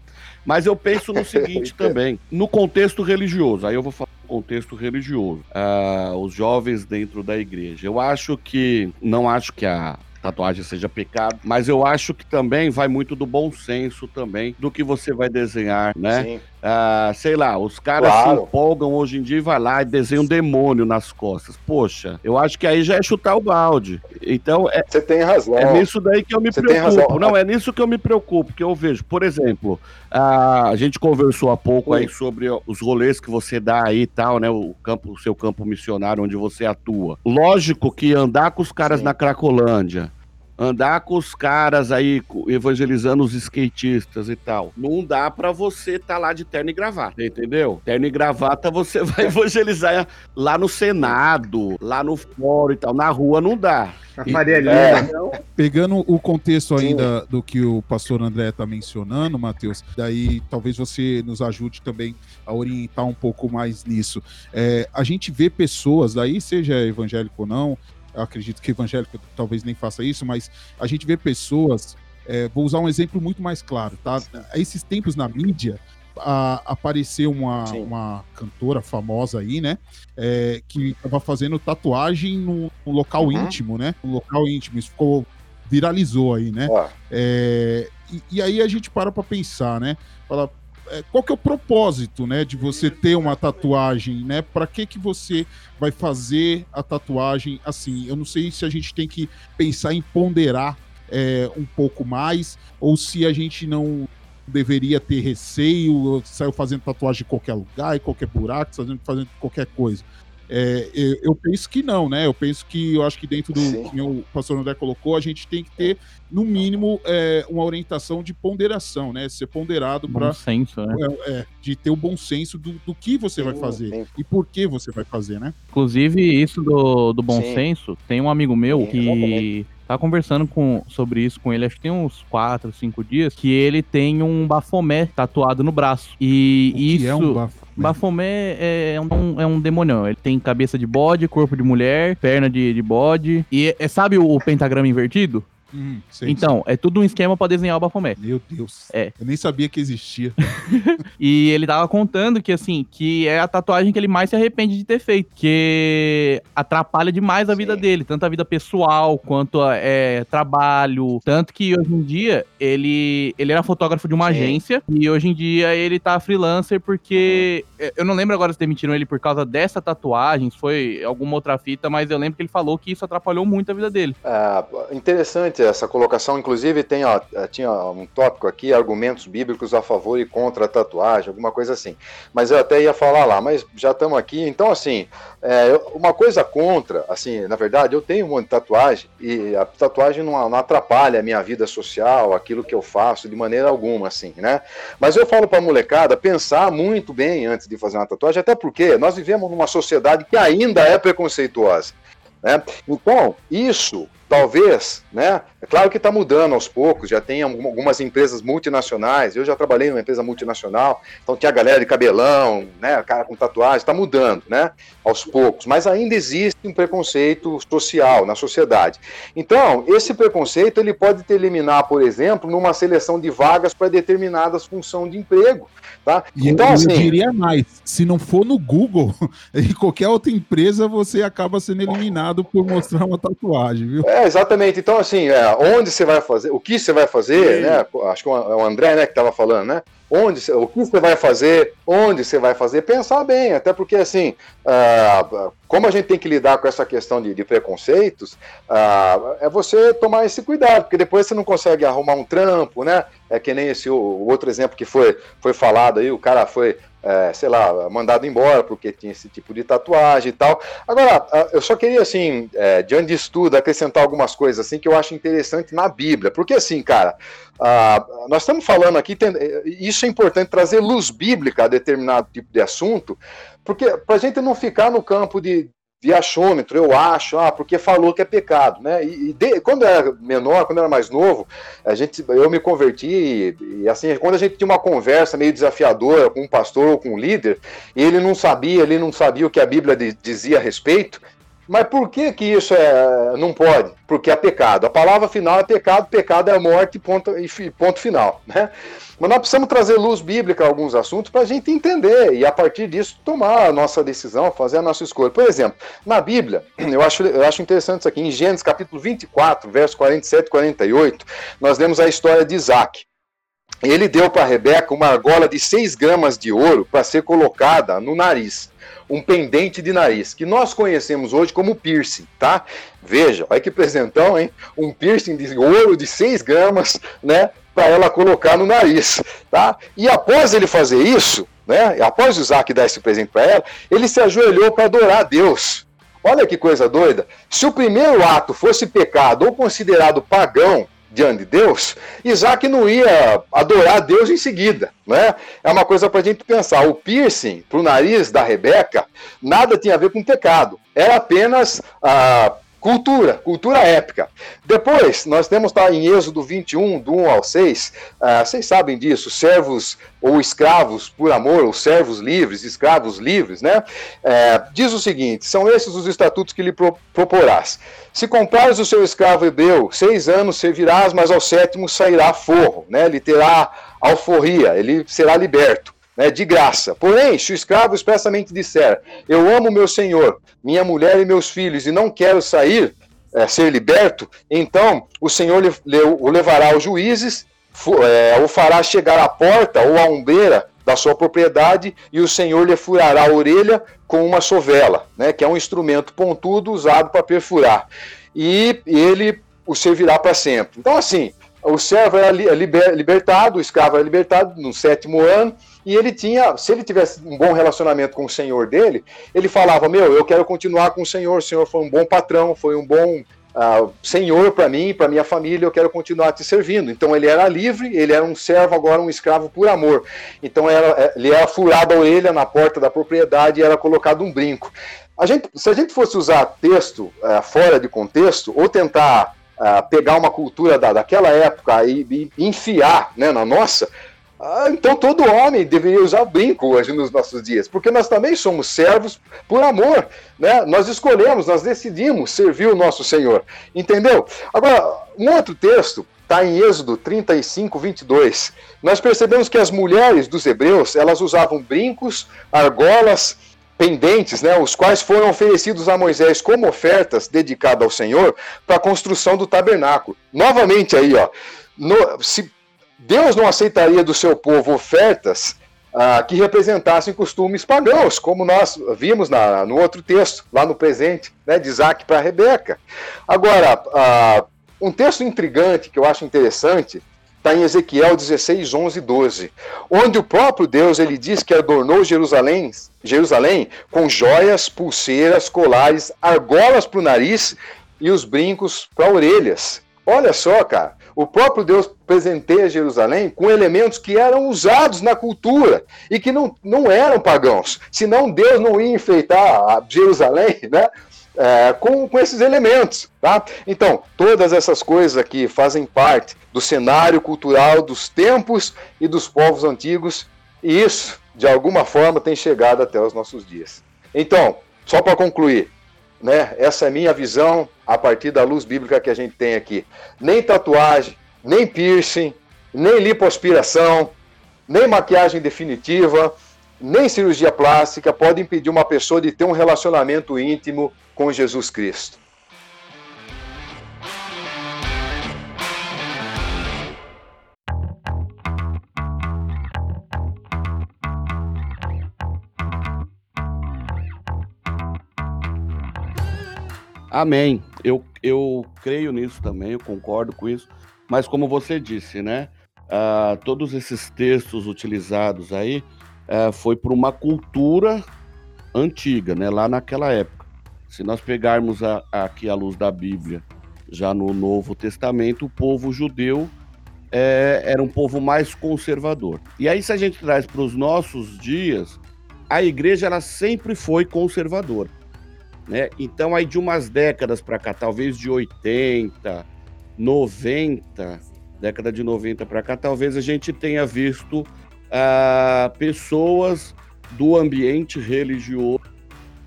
Mas eu penso no seguinte também, no contexto religioso. Aí eu vou falar do contexto religioso. Ah, os jovens dentro da igreja. Eu acho que não acho que a tatuagem seja pecado, mas eu acho que também vai muito do bom senso também do que você vai desenhar, né? Sim. Ah, sei lá, os caras Claro. se empolgam hoje em dia e vai lá e desenha um demônio nas costas. Poxa, eu acho que aí já é chutar o balde. Então é, Você tem razão. é nisso daí que eu me tem preocupo. Não, é nisso que eu me preocupo, que eu vejo. Por exemplo, a, a gente conversou há pouco aí sobre os rolês que você dá aí e tal, né? O campo, o seu campo missionário onde você atua. Lógico que andar com os caras Sim. na Cracolândia. Andar com os caras aí evangelizando os skatistas e tal. Não dá pra você tá lá de terno e gravata, entendeu? Terno e gravata você vai evangelizar lá no Senado, lá no fórum e tal. Na rua não dá. A. É. Pegando o contexto Sim. ainda do que o pastor André está mencionando, Matheus, daí talvez você nos ajude também a orientar um pouco mais nisso. É, a gente vê pessoas, daí seja evangélico ou não, eu acredito que evangélico talvez nem faça isso, mas a gente vê pessoas. é, vou usar um exemplo muito mais claro, tá? Esses tempos na mídia, a- apareceu uma, Sim. uma cantora famosa aí, né? é, que estava fazendo tatuagem no, no local Uhum. íntimo, né? No local íntimo. Isso ficou. viralizou aí, né? É, e, e aí a gente para pra pensar, né? Fala, qual que é o propósito, né, de você ter uma tatuagem, né? Para que que você vai fazer a tatuagem assim? Eu não sei se a gente tem que pensar em ponderar é, um pouco mais ou se a gente não deveria ter receio, saiu fazendo tatuagem em qualquer lugar, em qualquer buraco, fazendo, fazendo qualquer coisa. É, eu, eu penso que não, né? Eu penso que eu acho que dentro do Sim. que o pastor André colocou, a gente tem que ter, no mínimo, é, uma orientação de ponderação, né? Ser ponderado Bom para senso, né? de ter o bom senso do, do que você vai sim, fazer sim. e por que você vai fazer, né? Inclusive, isso do, do bom Sim. senso, tem um amigo meu Sim, que exatamente. Tá conversando com, sobre isso com ele, acho que tem uns 4, 5 dias, que ele tem um bafomé tatuado no braço. E O isso. é um bafo? Bafomé é um, é um demonião. Ele tem cabeça de bode, corpo de mulher, perna de, de bode. E é, é- sabe o pentagrama invertido? Hum, sei, então, é tudo um esquema pra desenhar o bafomé. sei. Meu Deus. É. Eu nem sabia que existia. E ele tava contando que, assim, que é a tatuagem que ele mais se arrepende de ter feito. Que atrapalha demais a vida Sim. dele, tanto a vida pessoal quanto a, é, trabalho. Tanto que hoje em dia ele, ele era fotógrafo de uma Sim. agência e hoje em dia ele tá freelancer porque. é, Eu não lembro agora se demitiram ele por causa dessa tatuagem, se foi alguma outra fita, mas eu lembro que ele falou que isso atrapalhou muito a vida dele. Ah, interessante essa colocação. Inclusive, tem, ó, tinha um tópico aqui, argumentos bíblicos a favor e contra a tatuagem, alguma coisa assim. Mas eu até ia falar lá, mas já estamos aqui. Então, assim, é, uma coisa contra, assim, na verdade, eu tenho um monte de tatuagem e a tatuagem não, não atrapalha a minha vida social, aquilo que eu faço, de maneira alguma, assim, né? Mas eu falo para molecada pensar muito bem antes de fazer uma tatuagem, até porque nós vivemos numa sociedade que ainda é preconceituosa. Né? Então, isso talvez, né? É claro que está mudando aos poucos, já tem algum- algumas empresas multinacionais, eu já trabalhei numa empresa multinacional, então tinha a galera de cabelão, né? Cara com tatuagem, está mudando, né? Aos poucos, mas ainda existe um preconceito social na sociedade. Então, esse preconceito ele pode te eliminar, por exemplo, numa seleção de vagas para determinadas funções de emprego, tá? E então, eu, assim, eu diria mais, se não for no Google, em qualquer outra empresa, você acaba sendo eliminado por mostrar uma tatuagem, viu? É, É, exatamente. Então, assim, é, onde você vai fazer, o que você vai fazer, né? Acho que é o André, né, que estava falando, né? Onde, o que você vai fazer, onde você vai fazer, pensar bem, até porque, assim, ah, como a gente tem que lidar com essa questão de, de preconceitos, ah, é você tomar esse cuidado, porque depois você não consegue arrumar um trampo, né? É que nem esse o, o outro exemplo que foi, foi falado aí, o cara foi, é, sei lá, mandado embora porque tinha esse tipo de tatuagem e tal. Agora, eu só queria, assim, é, diante disso tudo, acrescentar algumas coisas assim que eu acho interessante na Bíblia. Porque, assim, cara, nós estamos falando aqui, tem- isso é importante trazer luz bíblica a determinado tipo de assunto, porque para a gente não ficar no campo de, de achômetro, eu acho, ah, porque falou que é pecado, né? E, e de- quando eu era menor, quando eu era mais novo, a gente, eu me converti e, e, assim, quando a gente tinha uma conversa meio desafiadora com um pastor ou com um líder, e ele não sabia, ele não sabia o que a Bíblia di- dizia a respeito. Mas por que que isso é, não pode? Porque é pecado. A palavra final é pecado, pecado é morte, ponto, e ponto final, né? Mas nós precisamos trazer luz bíblica a alguns assuntos para a gente entender e, a partir disso, tomar a nossa decisão, fazer a nossa escolha. Por exemplo, na Bíblia, eu acho, eu acho interessante isso aqui, em Gênesis capítulo 24, verso 47 e 48, nós lemos a história de Isaac. Ele deu para Rebeca uma argola de 6 gramas de ouro para ser colocada no nariz. Um pendente de nariz, que nós conhecemos hoje como piercing, tá? Veja, olha que presentão, hein? Um piercing de ouro de 6 gramas, né? Para ela colocar no nariz, tá? E após ele fazer isso, né? Após Isaac dar esse presente para ela, ele se ajoelhou para adorar a Deus. Olha que coisa doida. Se o primeiro ato fosse pecado ou considerado pagão diante de Deus, Isaac não ia adorar Deus em seguida, né? É uma coisa para a gente pensar. O piercing para o nariz da Rebeca nada tinha a ver com pecado. Era apenas a cultura, cultura épica. Depois, nós temos tá, em Êxodo 21, do 1 ao 6, ah, vocês sabem disso, servos ou escravos por amor, ou servos livres, escravos livres, né? É, diz o seguinte: são esses os estatutos que lhe pro- proporás. Se comprares o seu escravo hebreu, seis anos servirás, mas ao sétimo sairá forro, né? Ele terá alforria, ele será liberto. Né, de graça. Porém, se o escravo expressamente disser: Eu amo meu senhor, minha mulher e meus filhos, e não quero sair, é, ser liberto, então o Senhor lhe- lhe- o levará aos juízes, fu- é, o fará chegar à porta ou à ombreira da sua propriedade, e o Senhor lhe furará a orelha com uma sovela, né, que é um instrumento pontudo usado para perfurar. E ele o servirá para sempre. Então, assim, o servo era li- liber- libertado, o escravo era libertado no sétimo ano, e ele tinha, se ele tivesse um bom relacionamento com o senhor dele, ele falava: Meu, eu quero continuar com o senhor, o senhor foi um bom patrão, foi um bom ah, senhor para mim, para minha família, eu quero continuar te servindo. Então ele era livre, ele era um servo, agora um escravo por amor. Então era, ele era furado a orelha na porta da propriedade e era colocado um brinco. A gente, se a gente fosse usar texto ah, fora de contexto, ou tentar pegar uma cultura da, daquela época e, e enfiar né, na nossa, ah, então todo homem deveria usar brinco hoje nos nossos dias, porque nós também somos servos por amor, né? Nós escolhemos, nós decidimos servir o nosso Senhor, entendeu? Agora, um outro texto está em Êxodo 35, 22. Nós percebemos que as mulheres dos hebreus, elas usavam brincos, argolas, pendentes, né, os quais foram oferecidos a Moisés como ofertas dedicadas ao Senhor para a construção do tabernáculo. Novamente aí, ó, no- se Deus não aceitaria do seu povo ofertas ah, que representassem costumes pagãos, como nós vimos na- no outro texto, lá no presente, né, de Isaac para Rebeca. Agora, ah, um texto intrigante que eu acho interessante está em Ezequiel 16, 11 e 12, onde o próprio Deus ele diz que adornou Jerusalém, Jerusalém com joias, pulseiras, colares, argolas para o nariz e os brincos para orelhas. Olha só, cara, o próprio Deus presenteia Jerusalém com elementos que eram usados na cultura e que não, não eram pagãos. Senão Deus não ia enfeitar Jerusalém, né? É, com, com esses elementos, tá? Então, todas essas coisas aqui fazem parte do cenário cultural dos tempos e dos povos antigos, e isso, de alguma forma, tem chegado até os nossos dias. Então, só para concluir, né? Essa é a minha visão a partir da luz bíblica que a gente tem aqui. Nem tatuagem, nem piercing, nem lipoaspiração, nem maquiagem definitiva, nem cirurgia plástica pode impedir uma pessoa de ter um relacionamento íntimo com Jesus Cristo. Amém. Eu, eu creio nisso também, eu concordo com isso. Mas como você disse, né? Ah, todos esses textos utilizados aí ah, foi por uma cultura antiga, né? Lá naquela época. Se nós pegarmos a- aqui a luz da Bíblia, já no Novo Testamento, o povo judeu é, era um povo mais conservador. E aí, se a gente traz para os nossos dias, a igreja ela sempre foi conservadora. Né? Então, aí de umas décadas para cá, talvez de 80, 90, década de 90 para cá, talvez a gente tenha visto ah, pessoas do ambiente religioso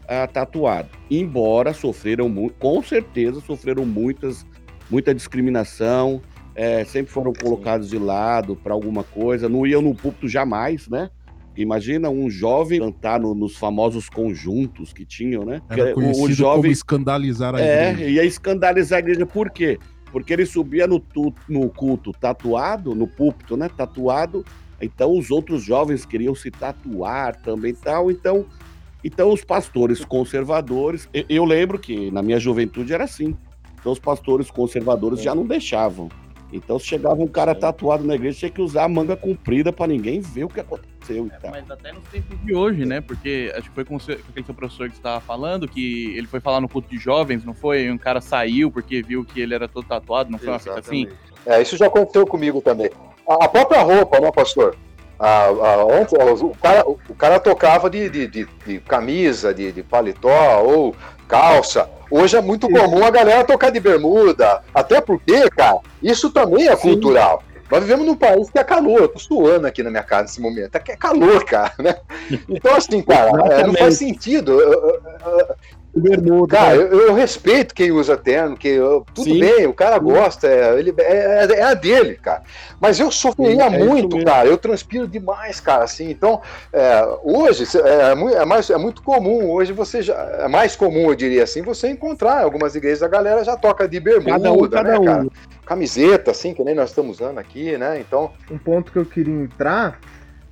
ah, tatuado. Embora sofreram muito, com certeza sofreram muitas, muita discriminação, é, sempre foram colocados de lado para alguma coisa, não iam no púlpito jamais, né? Imagina um jovem cantar no- nos famosos conjuntos que tinham, né? Era conhecido como escandalizar a é, igreja. ia escandalizar a igreja. Por quê? Porque ele subia no, tu- no culto tatuado, no púlpito, né? Tatuado. Então os outros jovens queriam se tatuar também e tal. Então, então os pastores conservadores. Eu, eu lembro que na minha juventude era assim. Então os pastores conservadores já não deixavam. Então, se chegava um cara tatuado na igreja, tinha que usar a manga comprida para ninguém ver o que aconteceu e tal. Mas até nos tempos de hoje, né? Porque acho que foi com, aquele seu professor que estava falando, que ele foi falar no culto de jovens, não foi? E um cara saiu porque viu que ele era todo tatuado, não foi uma fita assim? É, isso já aconteceu comigo também. A, a própria roupa, né, pastor? A, a- antes, o, cara, o cara tocava de, de, de- de camisa, de, de paletó ou calça. Hoje é muito comum a galera tocar de bermuda. Até porque, cara, isso também é cultural. Nós vivemos num país que é calor. Eu tô suando aqui na minha casa nesse momento. Aqui é calor, cara, né? Então, assim, cara, é, não faz sentido. Bermuda. Cara, eu, eu respeito quem usa terno, que eu- tudo Sim. bem, o cara gosta, é, ele, é, é a dele, cara. Mas eu sofreria Sim, é muito, cara. Eu transpiro demais, cara. Assim, então, é, hoje é, é mais, é muito comum. Hoje você já é mais comum, eu diria assim, você encontrar em algumas igrejas a galera já toca de bermuda, Cada um, né, cada um. cara? Camiseta, assim, que nem nós estamos usando aqui, né? Então, um ponto que eu queria entrar.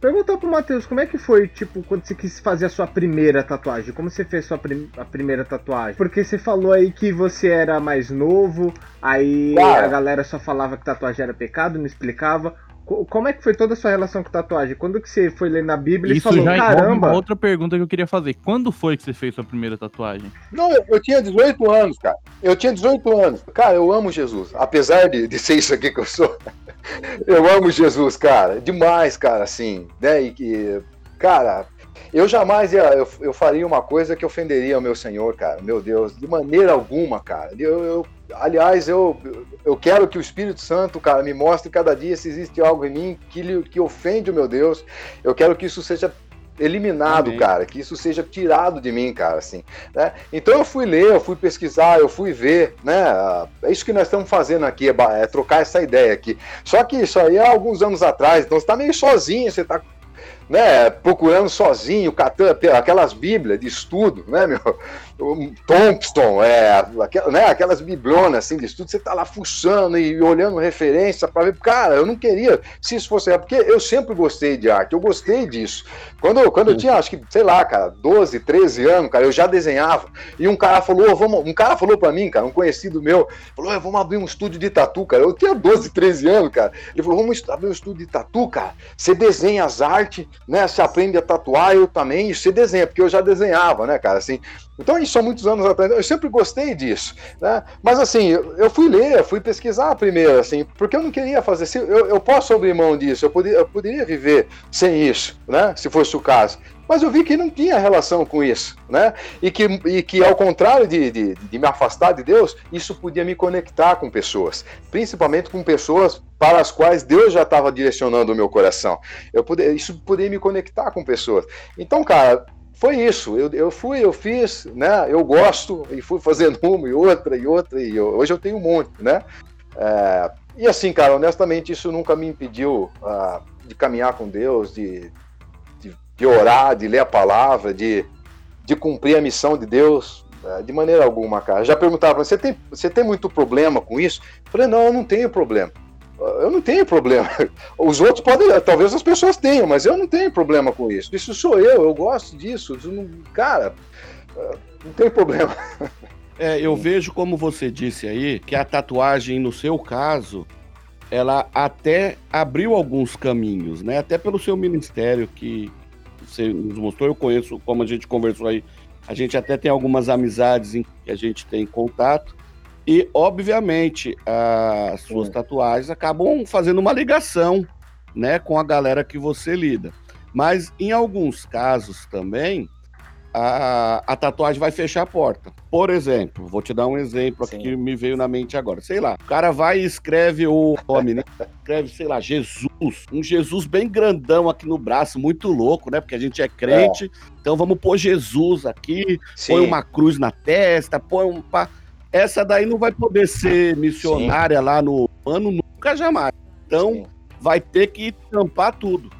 Perguntar pro Matheus, como é que foi, tipo, quando você quis fazer a sua primeira tatuagem? Como você fez sua prim- a primeira tatuagem? Porque você falou aí que você era mais novo, aí a galera só falava que tatuagem era pecado, não explicava. Co- Como é que foi toda a sua relação com tatuagem? Quando que você foi ler na Bíblia e Isso falou, já caramba, outra pergunta que eu queria fazer. Quando foi que você fez sua primeira tatuagem? Não, eu, eu tinha 18 anos, cara. Eu tinha 18 anos. Cara, eu amo Jesus. Apesar de, de ser isso aqui que eu sou, eu amo Jesus, cara. Demais, cara, assim. Né? E que, cara, eu jamais ia, eu, eu faria uma coisa que ofenderia o meu Senhor, cara. Meu Deus, de maneira alguma, cara. Eu, eu- aliás, eu, eu quero que o Espírito Santo, cara, me mostre cada dia se existe algo em mim que, lhe- que ofende o meu Deus. Eu quero que isso seja eliminado, Amém. cara, que isso seja tirado de mim, cara, assim, né? Então eu fui ler, eu fui pesquisar, eu fui ver, né? É isso que nós estamos fazendo aqui, é, é trocar essa ideia aqui. Só que isso aí é alguns anos atrás, então você tá meio sozinho, você tá né, procurando sozinho, catando aquelas bíblias de estudo, né, meu? Thompson, é, aquel- né, aquelas biblionas assim de estudo, você tá lá fuçando e olhando referência para ver. Cara, eu não queria, se isso fosse. Porque eu sempre gostei de arte, eu gostei disso. Quando, eu- quando eu tinha, acho que, sei lá, cara, 12, 13 anos, cara, eu já desenhava. E um cara falou, "Ô, vamos, um cara falou para mim, cara, um conhecido meu, falou, "Ô, vamos abrir um estúdio de tatu, cara. Eu tinha 12, 13 anos, cara. Ele falou, vamos abrir um estúdio de tatu, cara. Você desenha as artes, né? Você aprende a tatuar, eu também, e você desenha, porque eu já desenhava, né, cara, assim. Então, isso há muitos anos atrás, eu sempre gostei disso, né? Mas, assim, eu, fui ler, fui pesquisar primeiro, assim, porque eu não queria fazer, se eu, eu posso abrir mão disso, eu poderia, eu poderia viver sem isso, né? Se fosse o caso. Mas eu vi que não tinha relação com isso, né? E que, e que ao contrário de, de, de me afastar de Deus, isso podia me conectar com pessoas, principalmente com pessoas para as quais Deus já estava direcionando o meu coração. Eu poder, isso poderia me conectar com pessoas. Então, cara, foi isso. Eu, eu fui, eu fiz, né? Eu gosto e fui fazendo uma e outra e outra e eu- hoje eu tenho um monte, né? É, e assim, cara, honestamente, isso nunca me impediu ah, de caminhar com Deus, de, de, de orar, de ler a palavra, de, de cumprir a missão de Deus. eh, De maneira alguma, cara. Já perguntava, você tem, você tem muito problema com isso? Eu falei, não, eu não tenho problema. Eu não tenho problema. Os outros podem, talvez as pessoas tenham, mas eu não tenho problema com isso. Isso sou eu, eu gosto disso. Cara, não tem problema. É, eu vejo como você disse aí, que a tatuagem, no seu caso, ela até abriu alguns caminhos, né? Até pelo seu ministério que você nos mostrou, eu conheço, como a gente conversou aí, a gente até tem algumas amizades em que a gente tem contato. E, obviamente, as suas Sim. tatuagens acabam fazendo uma ligação, né, com a galera que você lida. Mas, em alguns casos também, a, a tatuagem vai fechar a porta. Por exemplo, vou te dar um exemplo aqui Sim. que me veio na mente agora. Sei lá, o cara vai e escreve o nome, né? Escreve, sei lá, Jesus. Um Jesus bem grandão aqui no braço, muito louco, né? Porque a gente é crente. Então vamos pôr Jesus aqui, Sim. põe uma cruz na testa, põe um. pá. Essa daí não vai poder ser missionária lá no ano, nunca jamais. Então Sim. vai ter que tampar tudo.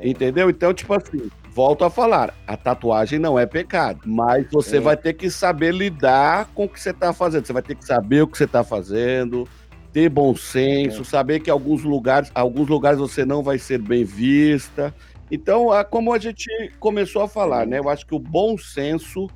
Entendeu? Então, tipo assim, volto a falar, a tatuagem não é pecado, mas você Sim. vai ter que saber lidar com o que você tá fazendo. Você vai ter que saber o que você tá fazendo, ter bom senso, saber que alguns lugares, alguns lugares você não vai ser bem vista. Então, como a gente começou a falar, né? Eu acho que o bom senso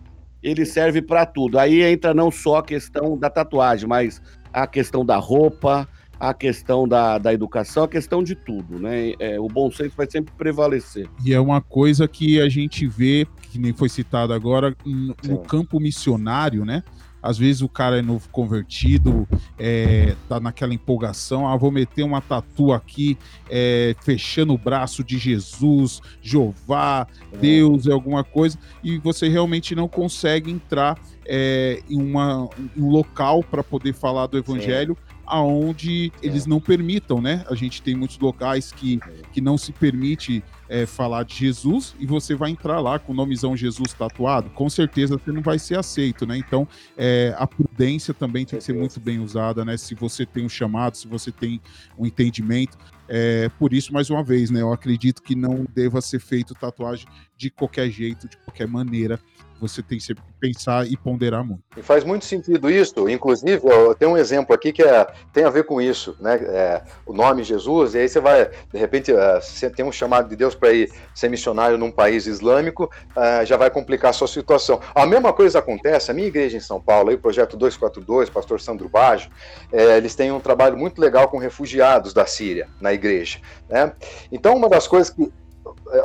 ele serve para tudo. Aí entra não só a questão da tatuagem, mas a questão da roupa, a questão da, da educação, a questão de tudo, né? É, o bom senso vai sempre prevalecer. E é uma coisa que a gente vê, que nem foi citado agora, no Sim. campo missionário, né? Às vezes o cara é novo convertido, é, tá naquela empolgação, ah, vou meter uma tatu aqui, é, fechando o braço de Jesus, Jeová, Deus, é alguma coisa, e você realmente não consegue entrar é, em, uma, em um local para poder falar do evangelho aonde eles não permitam, né? A gente tem muitos locais que, que não se permite é, falar de Jesus e você vai entrar lá com o nomezão Jesus tatuado, com certeza você não vai ser aceito, né? Então, é, a prudência também tem que ser muito bem usada, né? Se você tem um chamado, se você tem um entendimento. É, por isso, mais uma vez, né? Eu acredito que não deva ser feito tatuagem de qualquer jeito, de qualquer maneira. Você tem sempre que pensar e ponderar muito. E faz muito sentido isso. Inclusive, eu tenho um exemplo aqui que é, tem a ver com isso, né? É, o nome Jesus, e aí você vai, de repente, é, você tem um chamado de Deus para ir ser missionário num país islâmico, é, já vai complicar a sua situação. A mesma coisa acontece, a minha igreja em São Paulo, aí, o projeto 242, pastor Sandro Baggio, é, eles têm um trabalho muito legal com refugiados da Síria na igreja, né? Então, uma das coisas que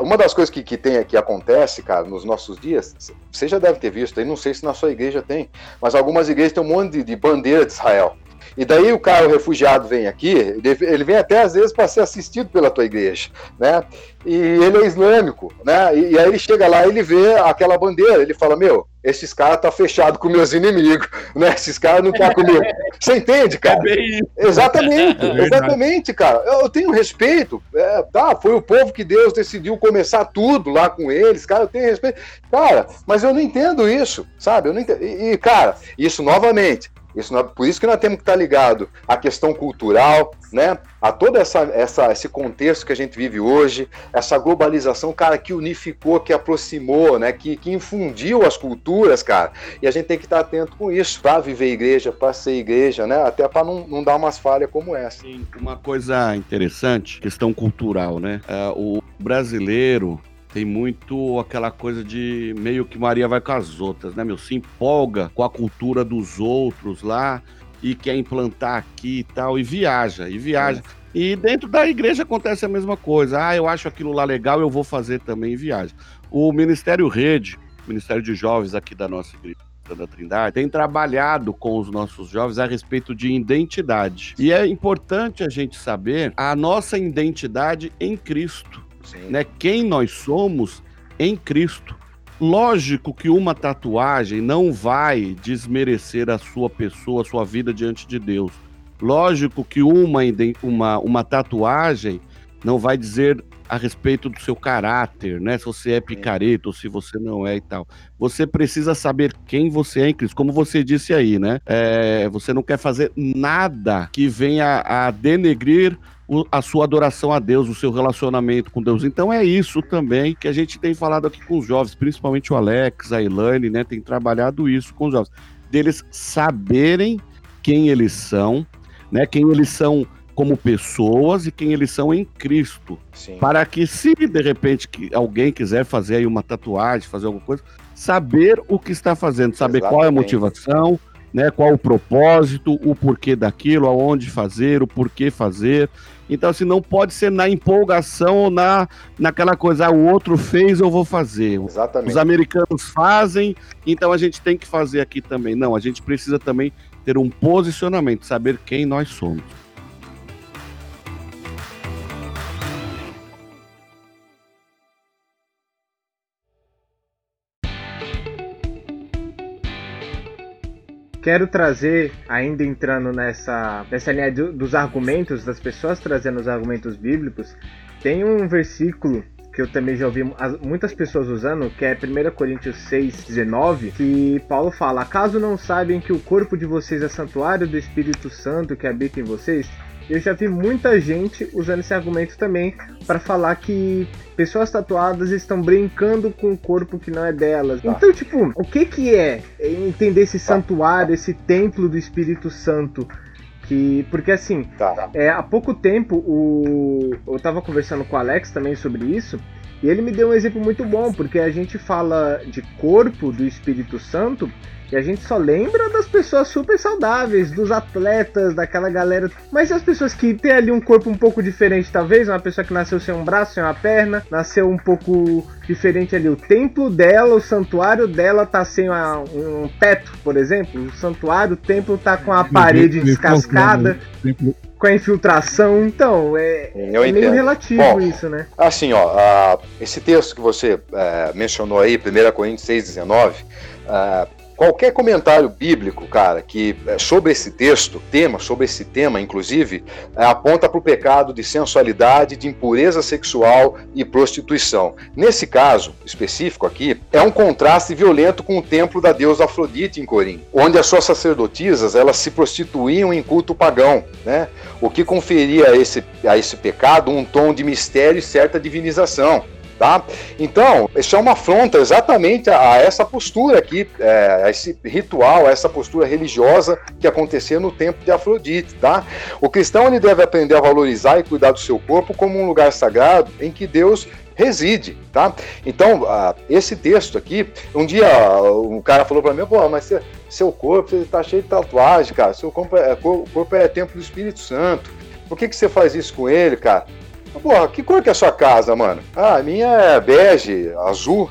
uma das coisas que, que tem que acontece, cara, nos nossos dias, você já deve ter visto aí, não sei se na sua igreja tem, mas algumas igrejas têm um monte de, de bandeira de Israel. E daí o cara, o refugiado, vem aqui, ele, vem até às vezes para ser assistido pela tua igreja, né? E ele é islâmico, né? E, e aí ele chega lá, ele vê aquela bandeira, ele fala: Meu, esses caras tá fechado com meus inimigos, né? Esses caras não tá comigo. Você entende, cara? Exatamente, É exatamente, cara. Eu, eu tenho respeito. É, tá, foi o povo que Deus decidiu começar tudo lá com eles, cara. Eu tenho respeito. Cara, mas eu não entendo isso, sabe? Eu não entendo. E, e, cara, isso novamente. Isso não- por isso que nós temos que estar ligado à questão cultural, né? A todo essa, essa, esse contexto que a gente vive hoje, essa globalização, cara, que unificou, que aproximou, né? Que, que infundiu as culturas, cara. E a gente tem que estar atento com isso para viver igreja, para ser igreja, né? Até para não, não dar umas falhas como essa. Sim, uma coisa interessante, questão cultural, né? É, o brasileiro tem muito aquela coisa de meio que Maria vai com as outras, né, meu? Se empolga com a cultura dos outros lá e quer implantar aqui e tal, e viaja, e viaja. E dentro da igreja acontece a mesma coisa. Ah, eu acho aquilo lá legal, eu vou fazer também e viaja. O Ministério Rede, Ministério de Jovens aqui da nossa igreja da Trindade, tem trabalhado com os nossos jovens a respeito de identidade. E é importante a gente saber a nossa identidade em Cristo, Né? Quem nós somos em Cristo. Lógico que uma tatuagem não vai desmerecer a sua pessoa, a sua vida diante de Deus. Lógico que uma, uma, uma tatuagem não vai dizer a respeito do seu caráter, né? Se você é picareta ou se você não é e tal. Você precisa saber quem você é em Cristo. Como você disse aí, né? É, você não quer fazer nada que venha a denegrir a sua adoração a Deus, o seu relacionamento com Deus. Então é isso também que a gente tem falado aqui com os jovens, principalmente o Alex, a Elaine, né? Tem trabalhado isso com os jovens. Deles saberem quem eles são, né? Quem eles são como pessoas e quem eles são em Cristo. Sim. Para que, se de repente que alguém quiser fazer aí uma tatuagem, fazer alguma coisa, saber o que está fazendo, saber qual é a Exatamente. motivação, né? Qual o propósito, o porquê daquilo, aonde fazer, o porquê fazer. Então, assim, não pode ser na empolgação ou na, naquela coisa, ah, o outro fez, eu vou fazer. Exatamente. Os americanos fazem, então a gente tem que fazer aqui também. Não, a gente precisa também ter um posicionamento, saber quem nós somos. Quero trazer, ainda entrando nessa, nessa linha do- dos argumentos, das pessoas trazendo os argumentos bíblicos, tem um versículo que eu também já ouvi as- muitas pessoas usando, que é 1 Coríntios 6, 19, que Paulo fala: Acaso não sabem que o corpo de vocês é santuário do Espírito Santo que habita em vocês? Eu já vi muita gente usando esse argumento também para falar que pessoas tatuadas estão brincando com o corpo que não é delas. Tá. Então, tipo, o que que é entender esse santuário, esse templo do Espírito Santo? Que, porque assim, Tá. é, há pouco tempo o, eu tava conversando com o Alex também sobre isso, e ele me deu um exemplo muito bom, porque a gente fala de corpo do Espírito Santo e a gente só lembra das pessoas super saudáveis, dos atletas, daquela galera. Mas e as pessoas que têm ali um corpo um pouco diferente, talvez? Uma pessoa que nasceu sem um braço, sem uma perna, nasceu um pouco diferente ali. O templo dela, o santuário dela tá sem uma- um teto, por exemplo. O santuário, o templo tá com a parede descascada com a infiltração. Então, é, Eu é meio entendo. relativo Bom, isso, né? Assim, ó, ah, esse texto que você eh, mencionou aí, 1 Coríntios 6,19, ah, qualquer comentário bíblico, cara, que eh, sobre esse texto, tema, sobre esse tema, inclusive, eh, aponta para o pecado de sensualidade, de impureza sexual e prostituição. Nesse caso específico aqui, é um contraste violento com o templo da deusa Afrodite em Corim, onde as suas sacerdotisas elas se prostituíam em culto pagão, né? O que conferia a esse, a esse pecado um tom de mistério e certa divinização. Tá? Então, isso é uma afronta exatamente a, a essa postura aqui, é, a esse ritual, a essa postura religiosa que acontecia no templo de Afrodite. Tá? O cristão ele deve aprender a valorizar e cuidar do seu corpo como um lugar sagrado em que Deus reside, tá? Então, ah, esse texto aqui, um dia ah, um cara falou para mim, pô, mas cê- seu corpo você tá cheio de tatuagem, cara, seu corpo é, cor- corpo é templo do Espírito Santo, por que, que você faz isso com ele, cara? Porra, que cor que é a sua casa, mano? Ah, a minha é bege, azul,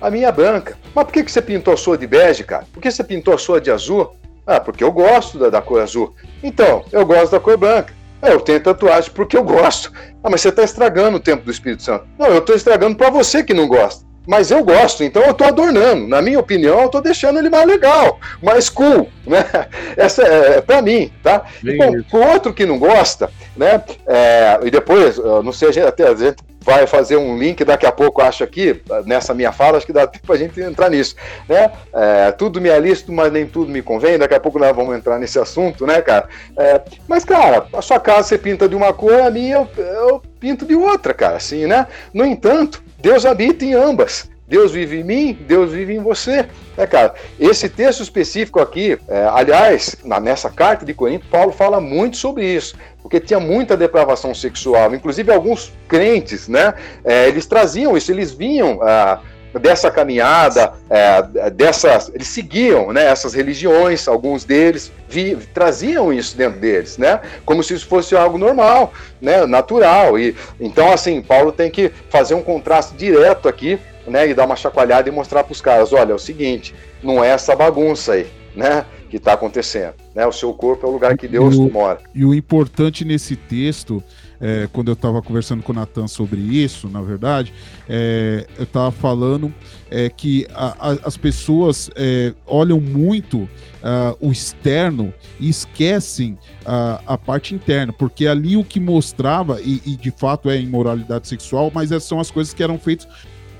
a minha é branca. Mas por que, que você pintou a sua de bege, cara? Por que você pintou a sua de azul? Ah, porque eu gosto da, da cor azul. Então, eu gosto da cor branca. É, eu tenho tatuagem porque eu gosto. Ah, mas você está estragando o tempo do Espírito Santo. Não, eu estou estragando para você que não gosta. Mas eu gosto, então eu estou adornando. Na minha opinião, eu estou deixando ele mais legal, mais cool, né? Essa é, é para mim, tá? Bem Bom, pro outro que não gosta, né? é, e depois, eu não sei, a gente, até a gente vai fazer um link daqui a pouco, acho aqui, nessa minha fala, acho que dá tempo pra gente entrar nisso, né? É, tudo me é lícito, mas nem tudo me convém, daqui a pouco nós vamos entrar nesse assunto, né, cara? É, mas, cara, a sua casa você pinta de uma cor, a minha eu, eu pinto de outra, cara, assim, né? No entanto, Deus habita em ambas. Deus vive em mim, Deus vive em você. É, cara, esse texto específico aqui, é, aliás, na, nessa carta de Corinto, Paulo fala muito sobre isso, porque tinha muita depravação sexual. Inclusive, alguns crentes, né, é, eles traziam isso, eles vinham ah, dessa caminhada, é, dessas, eles seguiam né, essas religiões, alguns deles vi- traziam isso dentro deles, né, como se isso fosse algo normal, né, natural. E então, assim, Paulo tem que fazer um contraste direto aqui né, e dar uma chacoalhada e mostrar para os caras, olha, é o seguinte, não é essa bagunça aí, né, que está acontecendo, né, o seu corpo é o lugar que Deus O- mora. E o importante nesse texto, é, quando eu estava conversando com o Natan sobre isso, na verdade, é, eu estava falando é, que a- a- as pessoas é, olham muito ah, o externo e esquecem ah, a parte interna, porque ali o que mostrava, e, e de fato é imoralidade sexual, mas essas são as coisas que eram feitas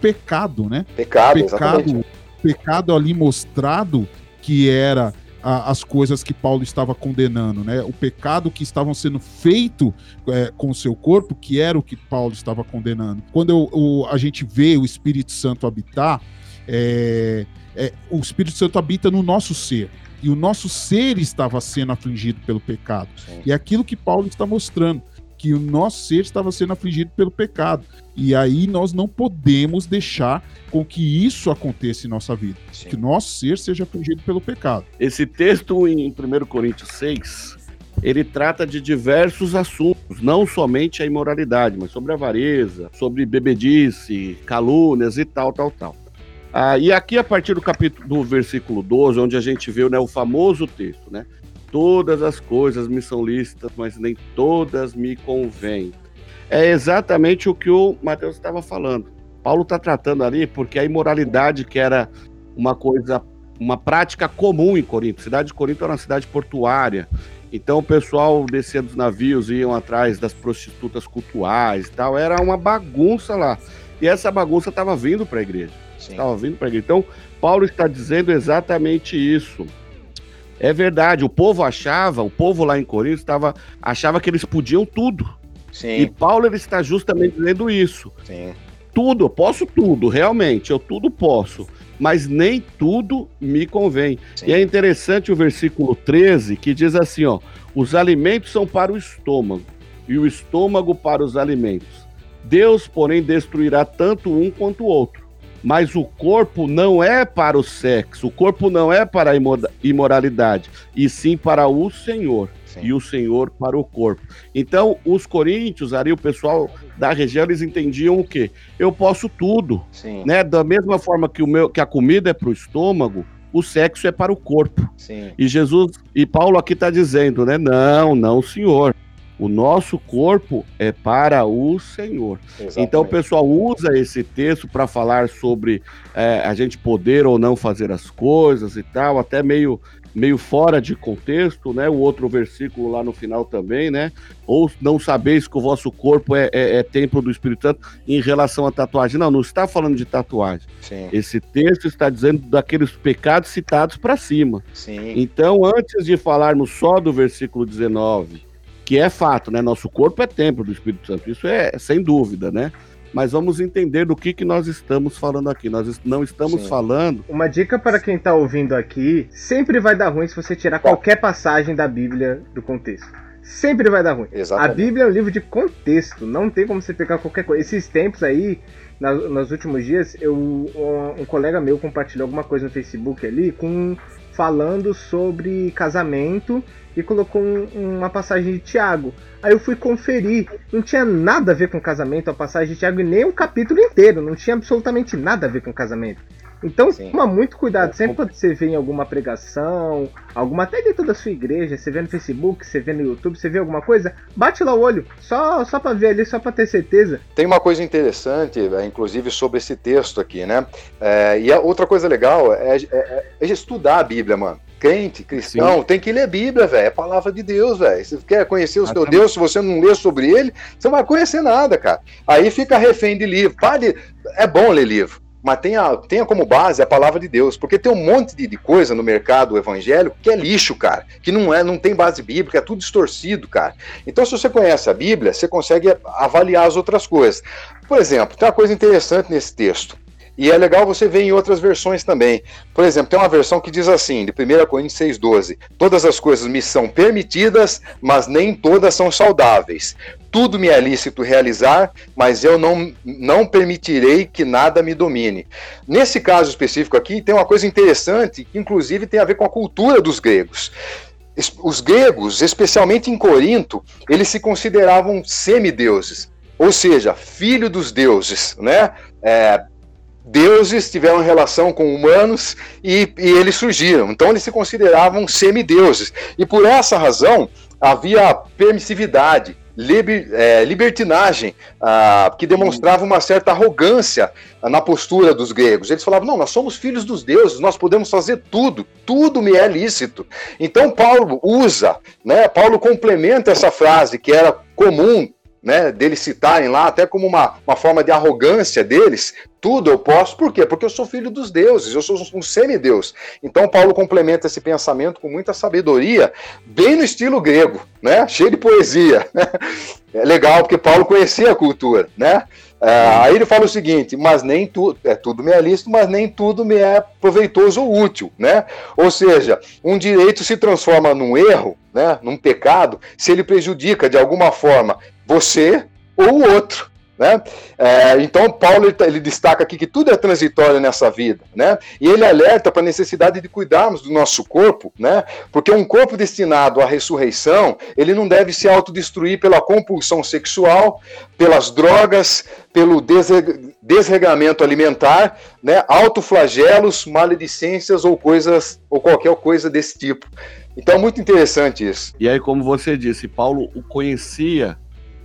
pecado, né? Pecado, exatamente. pecado, pecado ali mostrado que era a- as coisas que Paulo estava condenando, né? O pecado que estavam sendo feito é, com o seu corpo, que era o que Paulo estava condenando. Quando eu- o- a gente vê o Espírito Santo habitar, é, é, o Espírito Santo habita no nosso ser. E o nosso ser estava sendo afligido pelo pecado. E é aquilo que Paulo está mostrando, que o nosso ser estava sendo afligido pelo pecado. E aí nós não podemos deixar com que isso aconteça em nossa vida, Sim. que nosso ser seja afligido pelo pecado. Esse texto em 1 Coríntios 6, ele trata de diversos assuntos, não somente a imoralidade, mas sobre avareza, sobre bebedice, calúnias e tal, tal, tal. Ah, e aqui, a partir do capítulo do versículo 12, onde a gente vê né, o famoso texto, né? Todas as coisas me são lícitas, mas nem todas me convêm. É exatamente o que o Mateus estava falando. Paulo está tratando ali porque a imoralidade, que era uma coisa, uma prática comum em Corinto, a cidade de Corinto era uma cidade portuária, então o pessoal descia dos navios iam atrás das prostitutas cultuais e tal, era uma bagunça lá. E essa bagunça estava vindo para a igreja estava vindo para a igreja. Então, Paulo está dizendo exatamente isso. É verdade, o povo achava, o povo lá em Corinto estava, achava que eles podiam tudo. E Sim, Paulo ele está justamente dizendo isso. sim. Tudo, eu posso tudo, realmente, eu tudo posso, mas nem tudo me convém. Sim. E é interessante o versículo 13 que diz assim, ó: "Os alimentos são para o estômago e o estômago para os alimentos. Deus, porém, destruirá tanto um quanto o outro. Mas o corpo não é para o sexo, o corpo não é para a imo- imoralidade, e sim para o Senhor sim. e o Senhor para o corpo. Então, os coríntios, ali, o pessoal da região, eles entendiam o quê? Eu posso tudo, Sim, né? Da mesma forma que, o meu, que a comida é para o estômago, o sexo é para o corpo. sim. E Jesus, e Paulo aqui está dizendo, né? Não, não, senhor. O nosso corpo é para o Senhor. Exatamente. Então o pessoal usa esse texto para falar sobre é, a gente poder ou não fazer as coisas e tal, até meio, meio fora de contexto, né? O outro versículo lá no final também, né? Ou não sabeis que o vosso corpo é, é- é templo do Espírito Santo em relação à tatuagem. Não, não está falando de tatuagem. Sim, Esse texto está dizendo daqueles pecados citados para cima. sim. Então, antes de falarmos só do versículo 19, que é fato, né? Nosso corpo é templo do Espírito Santo, isso é sem dúvida, né? Mas vamos entender do que, que nós estamos falando aqui. Nós não estamos Sim. falando. Uma dica para quem tá ouvindo aqui: sempre vai dar ruim se você tirar qualquer passagem da Bíblia do contexto. Sempre vai dar ruim. A Exatamente. Bíblia é um livro de contexto, não tem como você pegar qualquer coisa. Esses tempos aí, na- nos últimos dias, eu, um, um colega meu compartilhou alguma coisa no Facebook ali com falando sobre casamento e colocou um- uma passagem de Tiago. Aí eu fui conferir, não tinha nada a ver com casamento a passagem de Tiago e nem o capítulo inteiro, não tinha absolutamente nada a ver com casamento. Então, Sim. toma muito cuidado. Sempre quando você vê em alguma pregação, alguma até dentro da sua igreja, você vê no Facebook, você vê no YouTube, você vê alguma coisa, bate lá o olho, só só para ver ali, só para ter certeza. Tem uma coisa interessante, é, inclusive, sobre esse texto aqui, né? É, e a outra coisa legal é, é- é estudar a Bíblia, mano. Crente, cristão, tem que ler a Bíblia, velho. É palavra de Deus, velho. Você quer conhecer o seu. Deus, se você não ler sobre ele, você não vai conhecer nada, cara. Aí fica refém de livro. Pare... É bom ler livro. Mas tenha, tenha como base a palavra de Deus, porque tem um monte de, de coisa no mercado evangélico que é lixo, cara, que não é, não tem base bíblica, é tudo distorcido, cara. Então, se você conhece a Bíblia, você consegue avaliar as outras coisas. Por exemplo, tem uma coisa interessante nesse texto. E é legal você ver em outras versões também. Por exemplo, tem uma versão que diz assim, de 1 Coríntios 6,12: Todas as coisas me são permitidas, mas nem todas são saudáveis. Tudo me é lícito realizar, mas eu não, não permitirei que nada me domine. Nesse caso específico aqui, tem uma coisa interessante, que inclusive tem a ver com a cultura dos gregos. Os gregos, especialmente em Corinto, eles se consideravam semideuses, ou seja, filho dos deuses, né? É, deuses tiveram relação com humanos e, e eles surgiram. Então eles se consideravam semideuses. E por essa razão havia permissividade, liber, é, libertinagem, ah, que demonstrava uma certa arrogância na postura dos gregos. Eles falavam: não, nós somos filhos dos deuses, nós podemos fazer tudo, tudo me é lícito. Então Paulo usa, né? Paulo complementa essa frase que era comum né, deles citarem lá, até como uma, uma forma de arrogância deles, tudo eu posso, por quê? Porque eu sou filho dos deuses, eu sou um semideus. Então Paulo complementa esse pensamento com muita sabedoria, bem no estilo grego, né, cheio de poesia. É legal, porque Paulo conhecia a cultura, né? É, aí ele fala o seguinte, mas nem tudo, é tudo me é lícito, mas nem tudo me é proveitoso ou útil, né? Ou seja, um direito se transforma num erro, né, num pecado, se ele prejudica de alguma forma você ou o outro. Né? É, então, Paulo ele, ele, destaca aqui que tudo é transitório nessa vida, né? e ele alerta para a necessidade de cuidarmos do nosso corpo, né? porque um corpo destinado à ressurreição, ele não deve se autodestruir pela compulsão sexual, pelas drogas, pelo desregramento alimentar, né? autoflagelos, maledicências ou coisas ou qualquer coisa desse tipo. Então, muito interessante isso. E aí, como você disse, Paulo o conhecia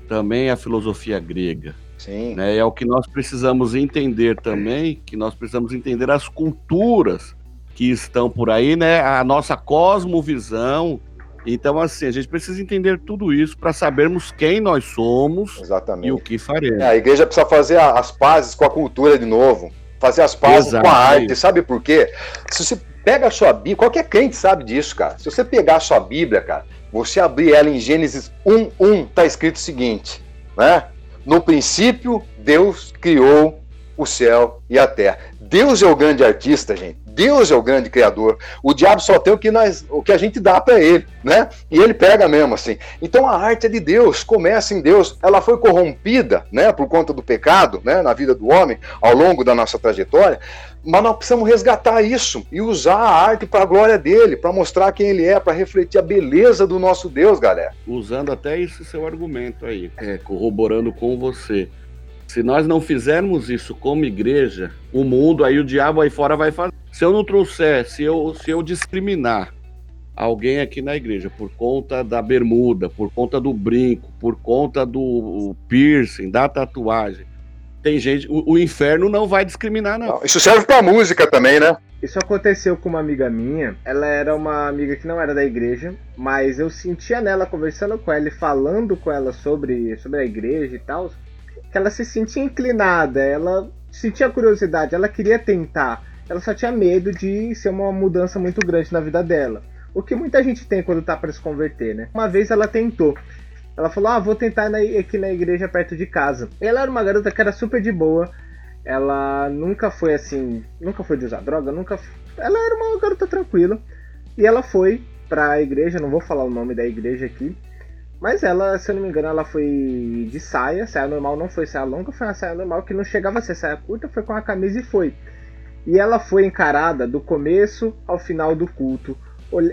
também a filosofia grega. Sim. Né? É o que nós precisamos entender também, que nós precisamos entender as culturas que estão por aí, né? A nossa cosmovisão. Então, assim, a gente precisa entender tudo isso para sabermos quem nós somos Exatamente. e o que faremos. É, a igreja precisa fazer as pazes com a cultura de novo, fazer as pazes com a arte. Sabe por quê? Se você pega a sua Bíblia, qualquer crente sabe disso, cara. Se você pegar a sua Bíblia, cara, você abrir ela em Gênesis 1:1, tá escrito o seguinte, né? No princípio, Deus criou o céu e a terra. Deus é o grande artista, gente. Deus é o grande criador. O diabo só tem o que, nós, o que a gente dá para ele, né? E ele pega mesmo assim. Então a arte é de Deus, começa em Deus. Ela foi corrompida, né, por conta do pecado, né, na vida do homem ao longo da nossa trajetória. Mas nós precisamos resgatar isso e usar a arte para a glória dele, para mostrar quem ele é, para refletir a beleza do nosso Deus, galera. Usando até esse seu argumento aí, é, corroborando com você. Se nós não fizermos isso como igreja, o mundo aí, o diabo aí fora vai fazer. Se eu não trouxer, se eu, se eu discriminar alguém aqui na igreja por conta da bermuda, por conta do brinco, por conta do piercing, da tatuagem, tem gente. O, o inferno não vai discriminar, não. Isso serve pra música também, né? Isso aconteceu com uma amiga minha. Ela era uma amiga que não era da igreja, mas eu sentia nela conversando com ela e falando com ela sobre, sobre a igreja e tal, ela se sentia inclinada, ela sentia curiosidade, ela queria tentar ela só tinha medo de ser uma mudança muito grande na vida dela. O que muita gente tem quando tá para se converter, né? Uma vez ela tentou. Ela falou: Ah, vou tentar na, aqui na igreja perto de casa. Ela era uma garota que era super de boa. Ela nunca foi assim. Nunca foi de usar droga, nunca. Ela era uma garota tranquila. E ela foi pra igreja, não vou falar o nome da igreja aqui. Mas ela, se eu não me engano, ela foi de saia. Saia normal não foi saia longa, foi uma saia normal que não chegava a ser saia curta, foi com a camisa e foi. E ela foi encarada do começo ao final do culto.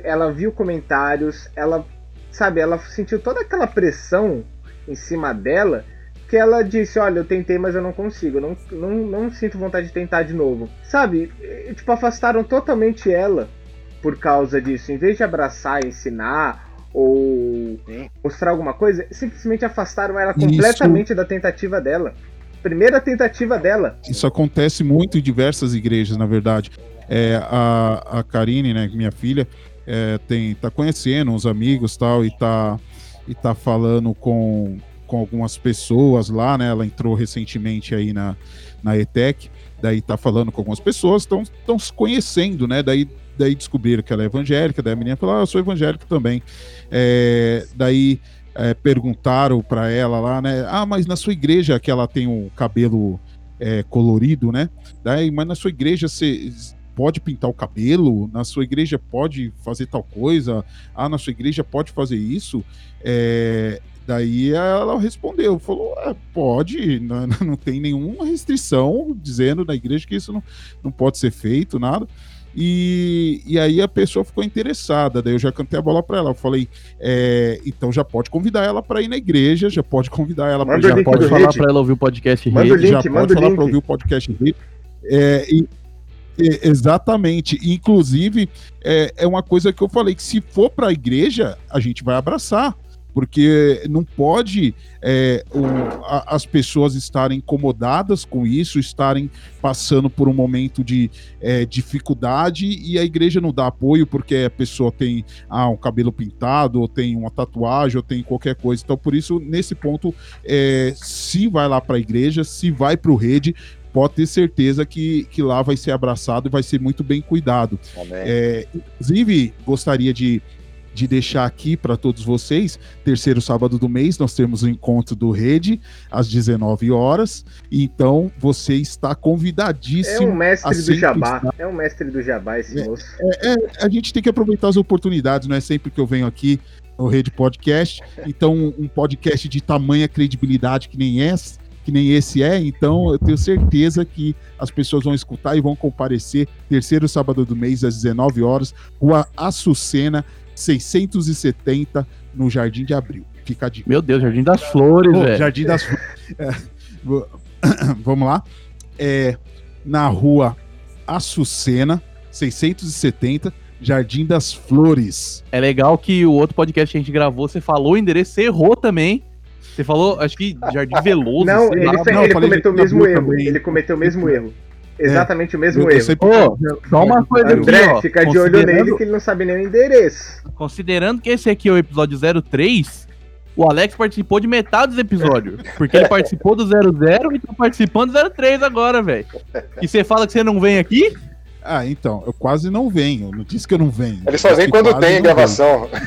Ela viu comentários, ela, sabe, ela sentiu toda aquela pressão em cima dela que ela disse: Olha, eu tentei, mas eu não consigo, não, não, não sinto vontade de tentar de novo. Sabe, e, tipo, afastaram totalmente ela por causa disso. Em vez de abraçar, ensinar ou mostrar alguma coisa, simplesmente afastaram ela completamente Isso. da tentativa dela primeira tentativa dela. Isso acontece muito em diversas igrejas, na verdade. É, a, a Karine, né, minha filha, é, tem, tá conhecendo uns amigos tal, e tá, e tá falando com, com algumas pessoas lá, né? Ela entrou recentemente aí na, na ETEC, daí tá falando com algumas pessoas, estão se conhecendo, né? Daí, daí descobriram que ela é evangélica, daí a menina falou, ah, eu sou evangélica também. É, daí é, perguntaram para ela lá, né? Ah, mas na sua igreja que ela tem o cabelo é, colorido, né? Daí, mas na sua igreja você pode pintar o cabelo? Na sua igreja pode fazer tal coisa? Ah, na sua igreja pode fazer isso? É, daí ela respondeu, falou, é, pode, não, não tem nenhuma restrição dizendo na igreja que isso não, não pode ser feito, nada. E, e aí a pessoa ficou interessada, daí eu já cantei a bola para ela. Eu falei, é, então já pode convidar ela para ir na igreja, já pode convidar ela para já pode falar para ela ouvir o podcast manda rede, link, já pode falar para ouvir o podcast rede. É, e, e, exatamente, inclusive é, é uma coisa que eu falei que se for para a igreja a gente vai abraçar porque não pode é, o, a, as pessoas estarem incomodadas com isso, estarem passando por um momento de é, dificuldade e a igreja não dá apoio porque a pessoa tem ah, um cabelo pintado, ou tem uma tatuagem, ou tem qualquer coisa. Então, por isso, nesse ponto, é, se vai lá para a igreja, se vai para o rede, pode ter certeza que, que lá vai ser abraçado e vai ser muito bem cuidado. É, inclusive, gostaria de de deixar aqui para todos vocês, terceiro sábado do mês, nós temos o encontro do Rede às 19 horas. Então você está É convidadíssimo. um mestre do jabá. estar- É um mestre do jabá esse É, moço. É, a gente tem que aproveitar as oportunidades, não é sempre que eu venho aqui no Rede Podcast. Então, um podcast de tamanha credibilidade que nem esse, que nem esse é, então eu tenho certeza que as pessoas vão escutar e vão comparecer terceiro sábado do mês às 19 horas, Rua Açucena, 670, no Jardim de Abril. Fica a dica. Meu Deus, Jardim das Flores, velho. Jardim das Flores. É, vamos lá. É, na rua Açucena, 670, Jardim das Flores. É legal que o outro podcast que a gente gravou, você falou o endereço, você errou também. Você falou, acho que Jardim Veloso. Não, ele, lá. não, ele cometeu o de mesmo erro. também. Ele cometeu o mesmo erro. Exatamente o mesmo Eu- erro. sempre- só uma coisa aqui, André, ó. fica de olho nele que ele não sabe nem o endereço. Considerando que esse aqui é o episódio 03, o Alex participou de metade dos episódios. Porque ele participou do 00 e tá participando do 03 agora, velho. E você fala que você não vem aqui? Ah, então, eu quase não venho. Eu não disse que eu não venho. Ele só vem quando tem gravação.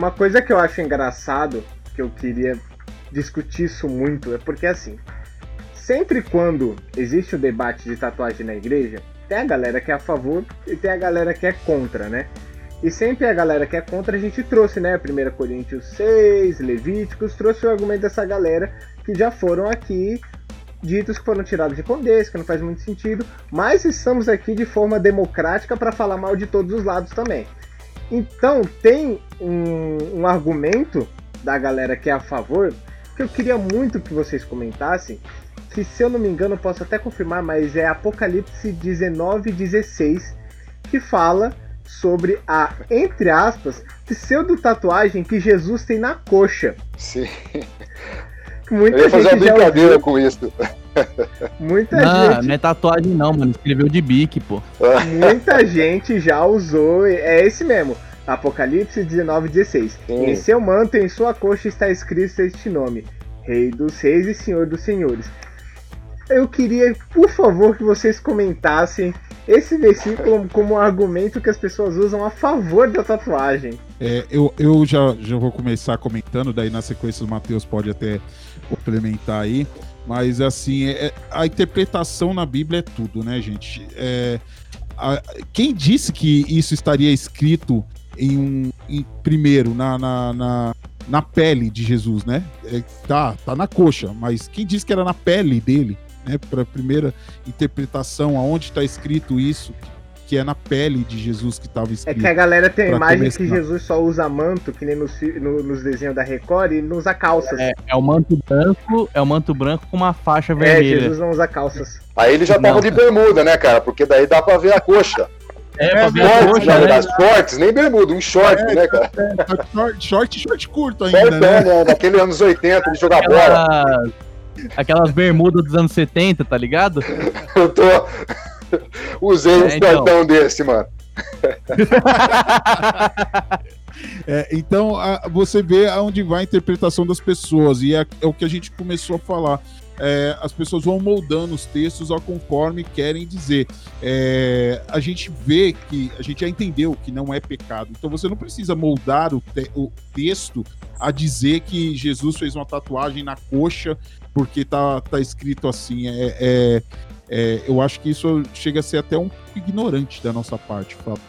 Uma coisa que eu acho engraçado, que eu queria discutir isso muito, é porque assim, sempre quando existe o debate de tatuagem na igreja, tem a galera que é a favor e tem a galera que é contra, né? E sempre a galera que é contra a gente trouxe, né? 1 Coríntios 6, Levíticos, trouxe o argumento dessa galera que já foram aqui ditos que foram tirados de contexto, que não faz muito sentido, mas estamos aqui de forma democrática para falar mal de todos os lados também. Então tem um, um argumento da galera que é a favor que eu queria muito que vocês comentassem, que se eu não me engano posso até confirmar, mas é Apocalipse 19, 16, que fala sobre a, entre aspas, pseudo tatuagem que Jesus tem na coxa. Sim. Muita Eu ia fazer uma gente já brincadeira com isso. muita Não, gente não é tatuagem não, mano. Escreveu de bique, pô. Muita gente já usou, é esse mesmo. Apocalipse 19, 16. Sim. Em seu manto, em sua coxa está escrito este nome: Rei dos Reis e Senhor dos Senhores. Eu queria, por favor, que vocês comentassem esse versículo como um argumento que as pessoas usam a favor da tatuagem. É, eu eu já, já vou começar comentando, daí na sequência o Matheus pode até complementar aí. Mas assim, é- é- a interpretação na Bíblia é tudo, né, gente? É, a- quem disse que isso estaria escrito em um. em- primeiro, na, na, na, na pele de Jesus, né? É, tá, tá na coxa, mas quem disse que era na pele dele, né? Para primeira interpretação, aonde está escrito isso, que é na pele de Jesus que estava É escrito. que a galera tem a imagem que. Jesus só usa manto, que nem nos, no- nos desenhos da Record, e não usa calças. É, é o manto branco, é o manto branco com uma faixa É, vermelha. Jesus não usa calças. Aí ele já tava de bermuda, né, cara? Porque daí dá pra ver a coxa. É, pra ver a Shorts, coxa, na né? verdade, shorts, nem bermuda, um short, né, cara? Short, short, short curto ainda, Short, né? né? Daquele anos 80 de jogar bola. Aquelas, aquelas bermudas dos anos 70, tá ligado? Eu tô. Usei um É, então. shortão desse, mano. É, então, a- você vê aonde vai a interpretação das pessoas, e é, é o que a gente começou a falar. É, as pessoas vão moldando os textos ao conforme querem dizer. É, a gente vê que a gente já entendeu que não é pecado. Então você não precisa moldar o, te- o texto a dizer que Jesus fez uma tatuagem na coxa porque tá, tá escrito assim. É, é- eu acho que isso chega a ser até um pouco ignorante da nossa parte, Fábio.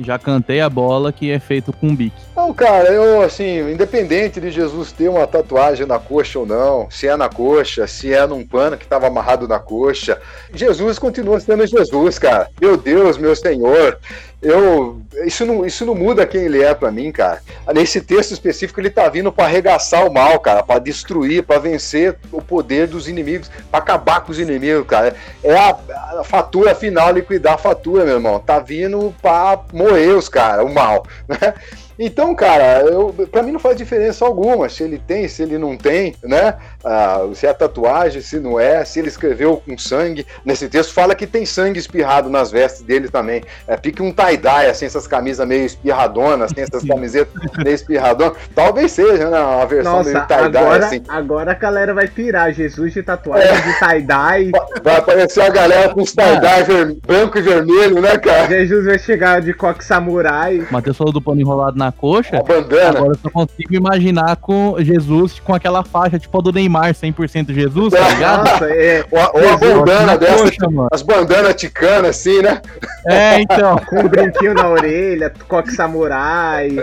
Já cantei a bola que é feito com bique. Não, cara, eu, assim, independente de Jesus ter uma tatuagem na coxa ou não, se é na coxa, se é num pano que estava amarrado na coxa, Jesus continua sendo Jesus, cara. Meu Deus, meu Senhor. Eu, isso não, isso não muda quem ele é pra mim, cara. Nesse texto específico ele tá vindo pra arregaçar o mal, cara, pra destruir, pra vencer o poder dos inimigos, pra acabar com os inimigos, cara. É a, a fatura final, liquidar a fatura, meu irmão. Tá vindo pra moer os caras, o mal, né? Então, cara, eu, pra mim não faz diferença alguma se ele tem, se ele não tem, né? Ah, se é tatuagem, se não é, se ele escreveu com sangue. Nesse texto fala que tem sangue espirrado nas vestes dele também. É pique um tie-dye, assim, essas camisas meio espirradonas, assim, essas camisetas meio espirradonas. Talvez seja, né? Uma versão Nossa, meio tie-dye, agora, assim. agora a galera vai pirar. Jesus de tatuagem, de tie-dye. Vai aparecer a galera com os tie-dye ver- branco e vermelho, né, cara? Jesus vai chegar de coque samurai. Matheus falou do pano enrolado na coxa. Uma bandana. Agora eu só consigo imaginar com Jesus com aquela faixa tipo a do Neymar, 100% Jesus, tá ligado? Nossa, é. Ou a, ou a bandana Na dessa, coxa, mano. as bandanas ticanas, assim, né? É, então. Com um brinquinho na orelha, coque samurai.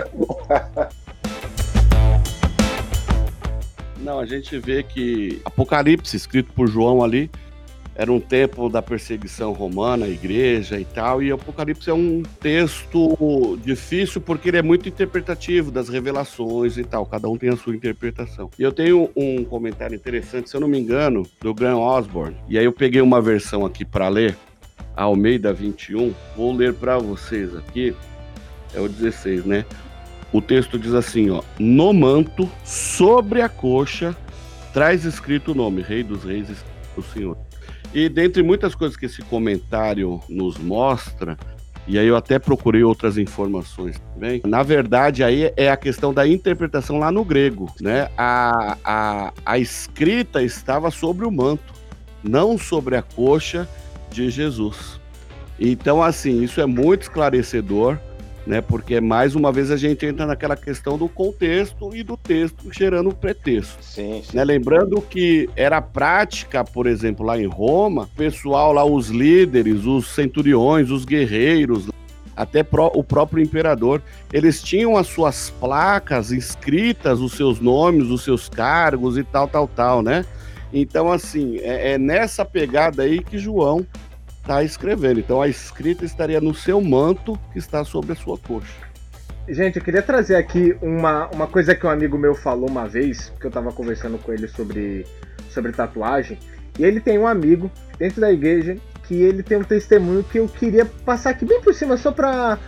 Não, a gente vê que Apocalipse, escrito por João ali, era um tempo da perseguição romana, igreja e tal, e Apocalipse é um texto difícil porque ele é muito interpretativo das revelações e tal, cada um tem a sua interpretação. E eu tenho um comentário interessante, se eu não me engano, do Graham Osborne, e aí eu peguei uma versão aqui para ler, Almeida 21, vou ler para vocês aqui, é o 16, né? O texto diz assim, ó: No manto, sobre a coxa, traz escrito o nome, Rei dos Reis o Senhor. E dentre muitas coisas que esse comentário nos mostra, e aí eu até procurei outras informações também. Na verdade, aí é a questão da interpretação lá no grego, né? A, a, a escrita estava sobre o manto, não sobre a coxa de Jesus. Então, assim, isso é muito esclarecedor, né? Porque mais uma vez a gente entra naquela questão do contexto e do texto gerando pretexto. Sim, sim. Né? Lembrando que era prática, por exemplo, lá em Roma, o pessoal lá, os líderes, os centuriões, os guerreiros, até o próprio imperador, eles tinham as suas placas escritas, os seus nomes, os seus cargos e tal, tal, tal, né? Então, assim, é, é nessa pegada aí que João está escrevendo. Então, a escrita estaria no seu manto que está sobre a sua coxa. Gente, eu queria trazer aqui uma, uma coisa que um amigo meu falou uma vez, que eu tava conversando com ele sobre, sobre tatuagem. E ele tem um amigo dentro da igreja que ele tem um testemunho que eu queria passar aqui bem por cima, só pra,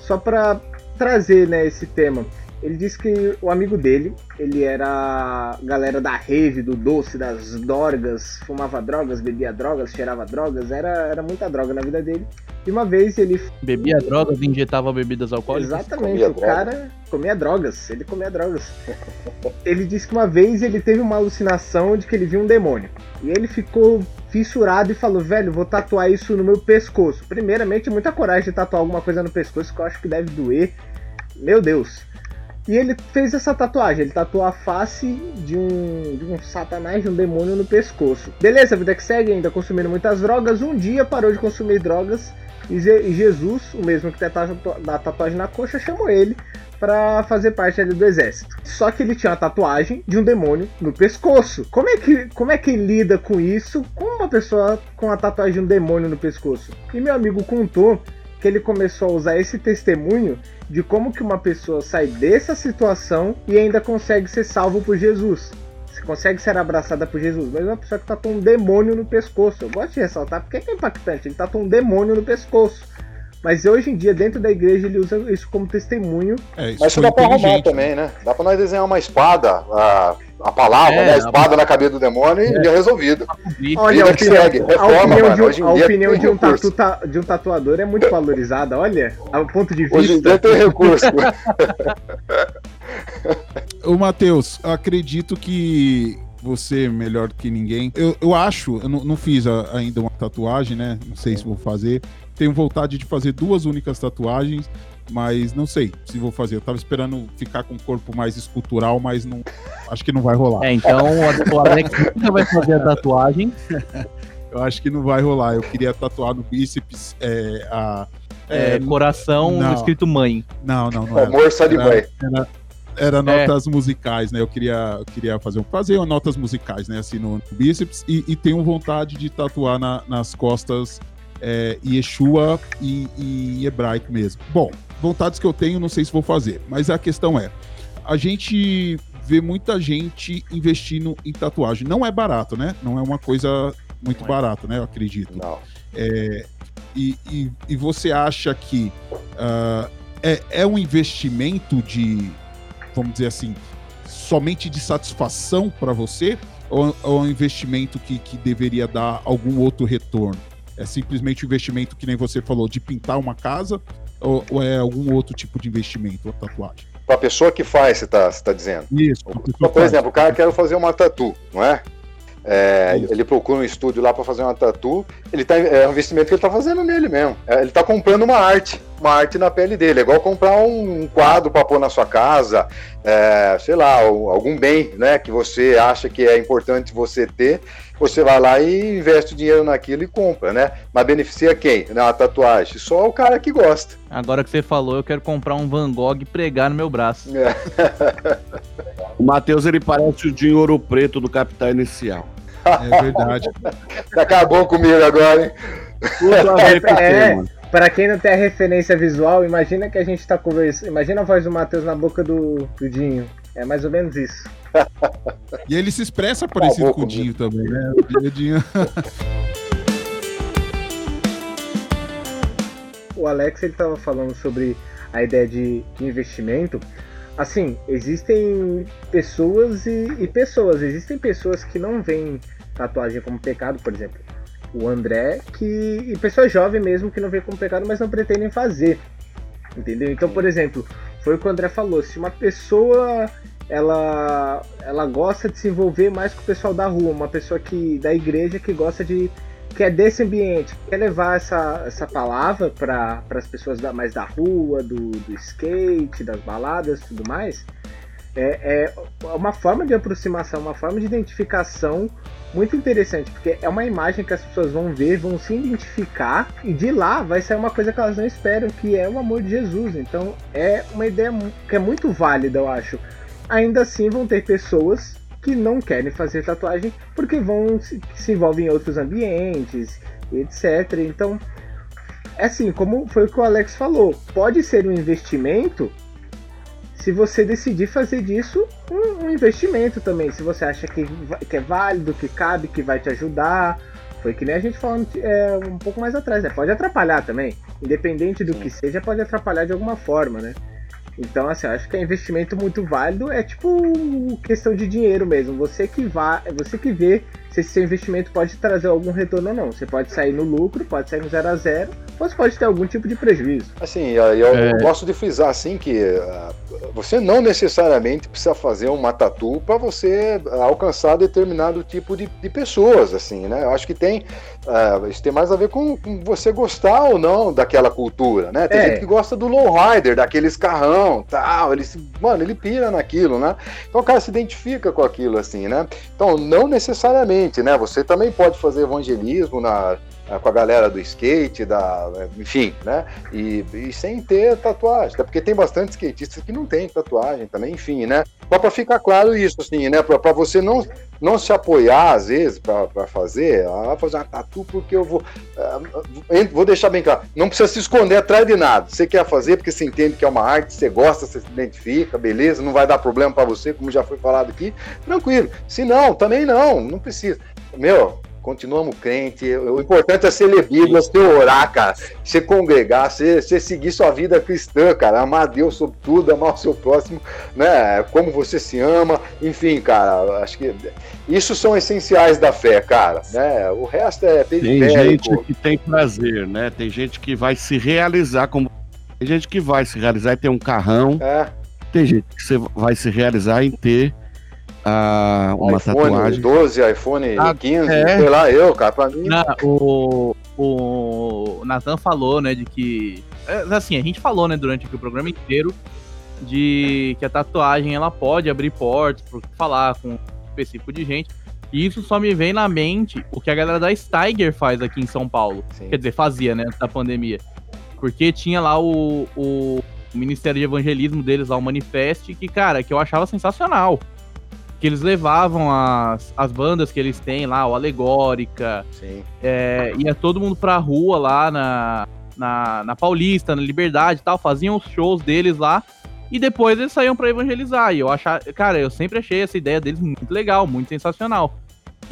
só pra trazer né, esse tema. Ele disse que o amigo dele, ele era galera da rave, do doce, das dorgas, fumava drogas, bebia drogas, cheirava drogas, era, era muita droga na vida dele. E uma vez ele Bebia drogas, injetava bebidas alcoólicas. Exatamente, Comia o droga. cara comia drogas, ele comia drogas. ele disse que uma vez ele teve uma alucinação de que ele viu um demônio. E ele ficou fissurado e falou: velho, vou tatuar isso no meu pescoço. Primeiramente, muita coragem de tatuar alguma coisa no pescoço que eu acho que deve doer. Meu Deus. E ele fez essa tatuagem, ele tatuou a face de um, de um satanás, de um demônio no pescoço. Beleza, vida que segue, ainda consumindo muitas drogas. Um dia parou de consumir drogas e Jesus, o mesmo que tem a tatuagem na coxa, chamou ele pra fazer parte ali do exército. Só que ele tinha a tatuagem de um demônio no pescoço. Como é que, como é que lida com isso com uma pessoa com a tatuagem de um demônio no pescoço? E meu amigo contou que ele começou a usar esse testemunho de como que uma pessoa sai dessa situação e ainda consegue ser salvo por Jesus. Você consegue ser abraçada por Jesus, mas uma pessoa que tatuou um demônio no pescoço. Eu gosto de ressaltar porque é impactante. Ele tatuou um demônio no pescoço. Mas hoje em dia, dentro da igreja, ele usa isso como testemunho. É, isso Mas isso dá pra arrumar inteligente. também, né? Dá pra nós desenhar uma espada, a, a palavra, É, né? A espada na cabeça do demônio e é resolvido. Olha, a opinião, segue, a reforma, opinião, mano. de, Hoje em um, a dia opinião de, um tatu, ta- de um tatuador é muito valorizada. Olha, ao ponto de Hoje em vista. dia tem recurso. Ô, Matheus, acredito que você, melhor que ninguém. Eu, eu acho, eu não, não fiz a- ainda uma tatuagem, né? Não sei se vou fazer. Tenho vontade de fazer duas únicas tatuagens, mas não sei se vou fazer. Eu tava esperando ficar com um corpo mais escultural, mas não. Acho que não vai rolar. É, então o Alex nunca vai fazer a tatuagem. Eu acho que não vai rolar. Eu queria tatuar no bíceps é, a. É, é, coração não. escrito mãe. não, não, não era. Amor só de Era- mãe. Era notas musicais, né? Eu queria, eu queria fazer, um- fazer notas musicais, né? Assim, no bíceps. E, e tenho vontade de tatuar na- nas costas é, Yeshua e, e hebraico mesmo. Bom, vontades que eu tenho, não sei se vou fazer. Mas a questão é, a gente vê muita gente investindo em tatuagem. Não é barato, né? Não é uma coisa muito é. barata, né? Eu acredito. Não. É, e, e, e você acha que ah, é, é um investimento de, vamos dizer assim, somente de satisfação para você? Ou, ou é um investimento que, que deveria dar algum outro retorno? É simplesmente um investimento que nem você falou, de pintar uma casa? Ou, ou é algum outro tipo de investimento, a tatuagem? Pra pessoa que faz, você tá, você tá dizendo. Isso. Então, por exemplo, o cara quer fazer uma tatu, não é? É, ele procura um estúdio lá para fazer uma tatu, ele tá, é um investimento que ele tá fazendo nele mesmo. É, ele tá comprando uma arte, uma arte na pele dele. É igual comprar um, quadro para pôr na sua casa, é, sei lá, algum bem né, que você acha que é importante você ter. Você vai lá e investe o dinheiro naquilo e compra, né? Mas beneficia quem? Na tatuagem? Só o cara que gosta. Agora que você falou, eu quero comprar um Van Gogh e pregar no meu braço. É. O Matheus, ele parece o Dinho Ouro Preto do Capital Inicial. É verdade. Acabou comigo agora, hein? Tudo a ver com o É, tema. Pra quem não tem a referência visual, imagina que a gente tá conversando. Imagina a voz do Matheus na boca do, do Dinho. É mais ou menos isso. E ele se expressa parecido Acabou com o Dinho também, né? O Dinho... O Alex ele tava falando sobre a ideia de, de investimento. Assim, existem pessoas e, e pessoas. Existem pessoas que não veem tatuagem como pecado, por exemplo. O André, que. E pessoas jovens mesmo que não veem como pecado, mas não pretendem fazer. Entendeu? Então, por exemplo, foi o que o André falou. Se uma pessoa ela, ela gosta de se envolver mais com o pessoal da rua, uma pessoa que da igreja que gosta de que é desse ambiente, quer levar essa, essa palavra para as pessoas da, mais da rua, do, do skate, das baladas e tudo mais, é, é uma forma de aproximação, uma forma de identificação muito interessante, porque é uma imagem que as pessoas vão ver, vão se identificar, e de lá vai sair uma coisa que elas não esperam, que é o amor de Jesus. Então é uma ideia que é muito válida, eu acho. Ainda assim, vão ter pessoas que não querem fazer tatuagem porque vão se, se envolvem em outros ambientes, etc. Então, é assim, como foi o que o Alex falou, pode ser um investimento se você decidir fazer disso um, um investimento também. Se você acha que, que é válido, que cabe, que vai te ajudar. Foi que nem a gente falando é, um pouco mais atrás, né? Pode atrapalhar também. Independente do que seja, pode atrapalhar de alguma forma, né? Então, assim, eu acho que é investimento muito válido. É tipo questão de dinheiro mesmo. Você que vai, você que vê se esse seu investimento pode trazer algum retorno ou não. Você pode sair no lucro, pode sair no zero a zero, ou você pode ter algum tipo de prejuízo. Assim, eu, eu É. gosto de frisar assim que ah, você não necessariamente precisa fazer uma tatu para você alcançar determinado tipo de, de pessoas, assim, né? Eu acho que tem ah, isso tem mais a ver com, com você gostar ou não daquela cultura, né? Tem É. gente que gosta do lowrider, daqueles carrão, tal, ele se, mano, ele pira naquilo, né? Então o cara se identifica com aquilo, assim, né? Então não necessariamente, né? Você também pode fazer evangelismo na com a galera do skate, da, enfim, né? E, e sem ter tatuagem, até porque tem bastante skatistas que não tem tatuagem também, enfim, né? Só para ficar claro isso, assim, né? Para você não, não se apoiar, às vezes, para fazer, ah, fazer uma tatu porque eu vou. ah, vou deixar bem claro, não precisa se esconder atrás de nada. Você quer fazer porque você entende que é uma arte, você gosta, você se identifica, beleza, não vai dar problema para você, como já foi falado aqui, tranquilo. Se não, também não, não precisa. Meu, continuamos crente. O importante é ser ler Bíblia, você orar, cara. Você congregar, você, você seguir sua vida cristã, cara. Amar Deus sobre tudo, amar o seu próximo, né? Como você se ama. Enfim, cara, acho que isso são essenciais da fé, cara. Né? O resto é Tem periférico. gente que tem prazer, né? Tem gente que vai se realizar como. Tem gente que vai se realizar em ter um carrão. É, Tem gente que você vai se realizar em ter ah, uma iPhone tatuagem. 12, iPhone Ah, 15, é. sei lá, eu, cara, pra mim. Não, o, o Nathan falou, né, de que. é, Assim, a gente falou, né, durante o programa inteiro, de que a tatuagem ela pode abrir portas para falar com um específico de gente. E isso só me vem na mente o que a galera da Steiger faz aqui em São Paulo. Sim. Quer dizer, fazia, né, antes da pandemia. Porque tinha lá o, o Ministério de Evangelismo deles lá, o Manifest, que, cara, que eu achava sensacional. Que eles levavam as, as bandas que eles têm lá, o Alegórica, Sim. é, ia todo mundo pra rua lá na, na, na Paulista, na Liberdade e tal, faziam os shows deles lá. E depois eles saíam pra evangelizar. E eu achava, cara, eu sempre achei essa ideia deles muito legal, muito sensacional.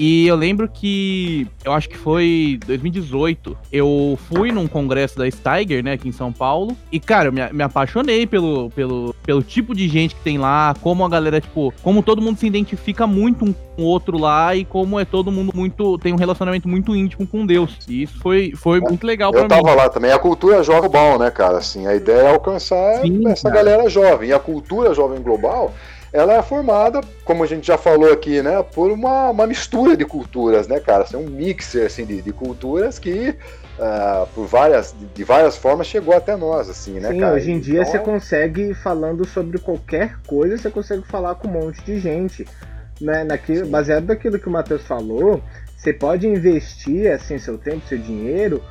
E eu lembro que, eu acho que foi 2018, eu fui num congresso da Steiger, né, aqui em São Paulo. E, cara, eu me, me apaixonei pelo, pelo, pelo tipo de gente que tem lá, como a galera, tipo, como todo mundo se identifica muito um com o outro lá e como é todo mundo muito, tem um relacionamento muito íntimo com Deus. E isso foi, foi muito legal pra Eu tava mim. lá também. A cultura jovem é bom, né, cara? Assim, a ideia é alcançar Sim, essa cara. galera jovem. E a cultura jovem global, ela é formada, como a gente já falou aqui, né, por uma, uma mistura de culturas, né, cara? Assim, um mixer assim, de, de culturas que, ah, por várias, de, várias formas, chegou até nós, assim, né, Sim, cara? hoje em dia Então, você consegue, falando sobre qualquer coisa, você consegue falar com um monte de gente. Né? Naquilo, Sim. baseado naquilo que o Matheus falou, você pode investir assim, seu tempo, seu dinheiro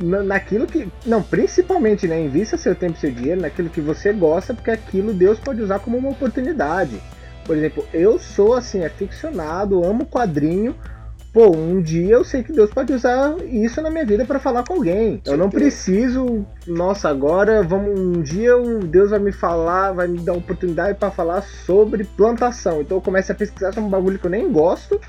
naquilo que. Não, principalmente, né? Invista seu tempo e seu dinheiro naquilo que você gosta, porque aquilo Deus pode usar como uma oportunidade. Por exemplo, eu sou assim, aficionado, amo quadrinho. Pô, um dia eu sei que Deus pode usar isso na minha vida para falar com alguém. Eu não preciso, nossa, agora vamos um dia o Deus vai me falar, vai me dar oportunidade para falar sobre plantação. Então eu começo a pesquisar sobre um bagulho que eu nem gosto,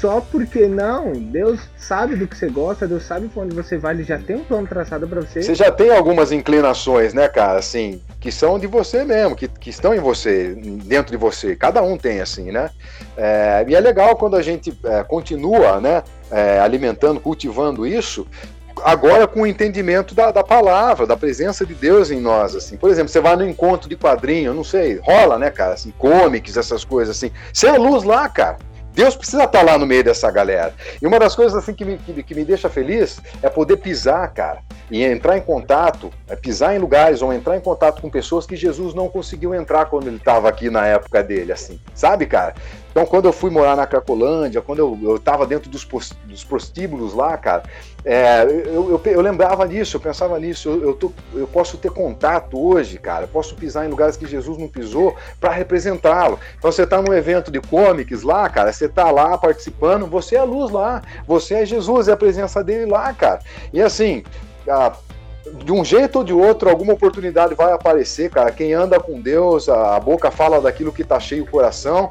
só porque não, Deus sabe do que você gosta, Deus sabe pra onde você vai, ele já tem um plano traçado para você. Você já tem algumas inclinações, né, cara, assim, que são de você mesmo, que, que estão em você, dentro de você. Cada um tem, assim, né? É, e é legal quando a gente é, continua, né, é, alimentando, cultivando isso, agora com o entendimento da, da palavra, da presença de Deus em nós, assim. Por exemplo, você vai no encontro de quadrinho, não sei, rola, né, cara, assim, comics, essas coisas, assim. Você é luz lá, cara. Deus precisa estar lá no meio dessa galera. E uma das coisas assim que me, que, que me deixa feliz é poder pisar, cara, e entrar em contato, é pisar em lugares ou entrar em contato com pessoas que Jesus não conseguiu entrar quando ele estava aqui na época dele, assim, sabe, cara? Então, quando eu fui morar na Cracolândia, quando eu, eu tava dentro dos, pos- dos prostíbulos lá, cara, é, eu, eu, eu lembrava nisso, eu pensava nisso, eu, eu, tô- eu posso ter contato hoje, cara, eu posso pisar em lugares que Jesus não pisou para representá-lo. Então, você tá num evento de comics lá, cara, você tá lá participando, você é a luz lá, você é Jesus, é a presença dele lá, cara. E assim, ah, de um jeito ou de outro, alguma oportunidade vai aparecer, cara. Quem anda com Deus, a, a boca fala daquilo que tá cheio o coração.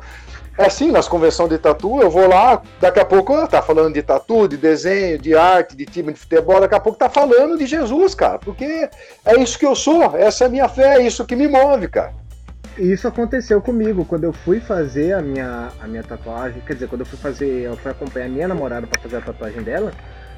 É assim, nas convenções de tatu, eu vou lá, daqui a pouco tá falando de tatu, de desenho, de arte, de time de futebol, daqui a pouco tá falando de Jesus, cara, porque é isso que eu sou, essa é a minha fé, é isso que me move, cara. E Isso aconteceu comigo quando eu fui fazer a minha, a minha tatuagem. Quer dizer, quando eu fui fazer, eu fui acompanhar a minha namorada para fazer a tatuagem dela.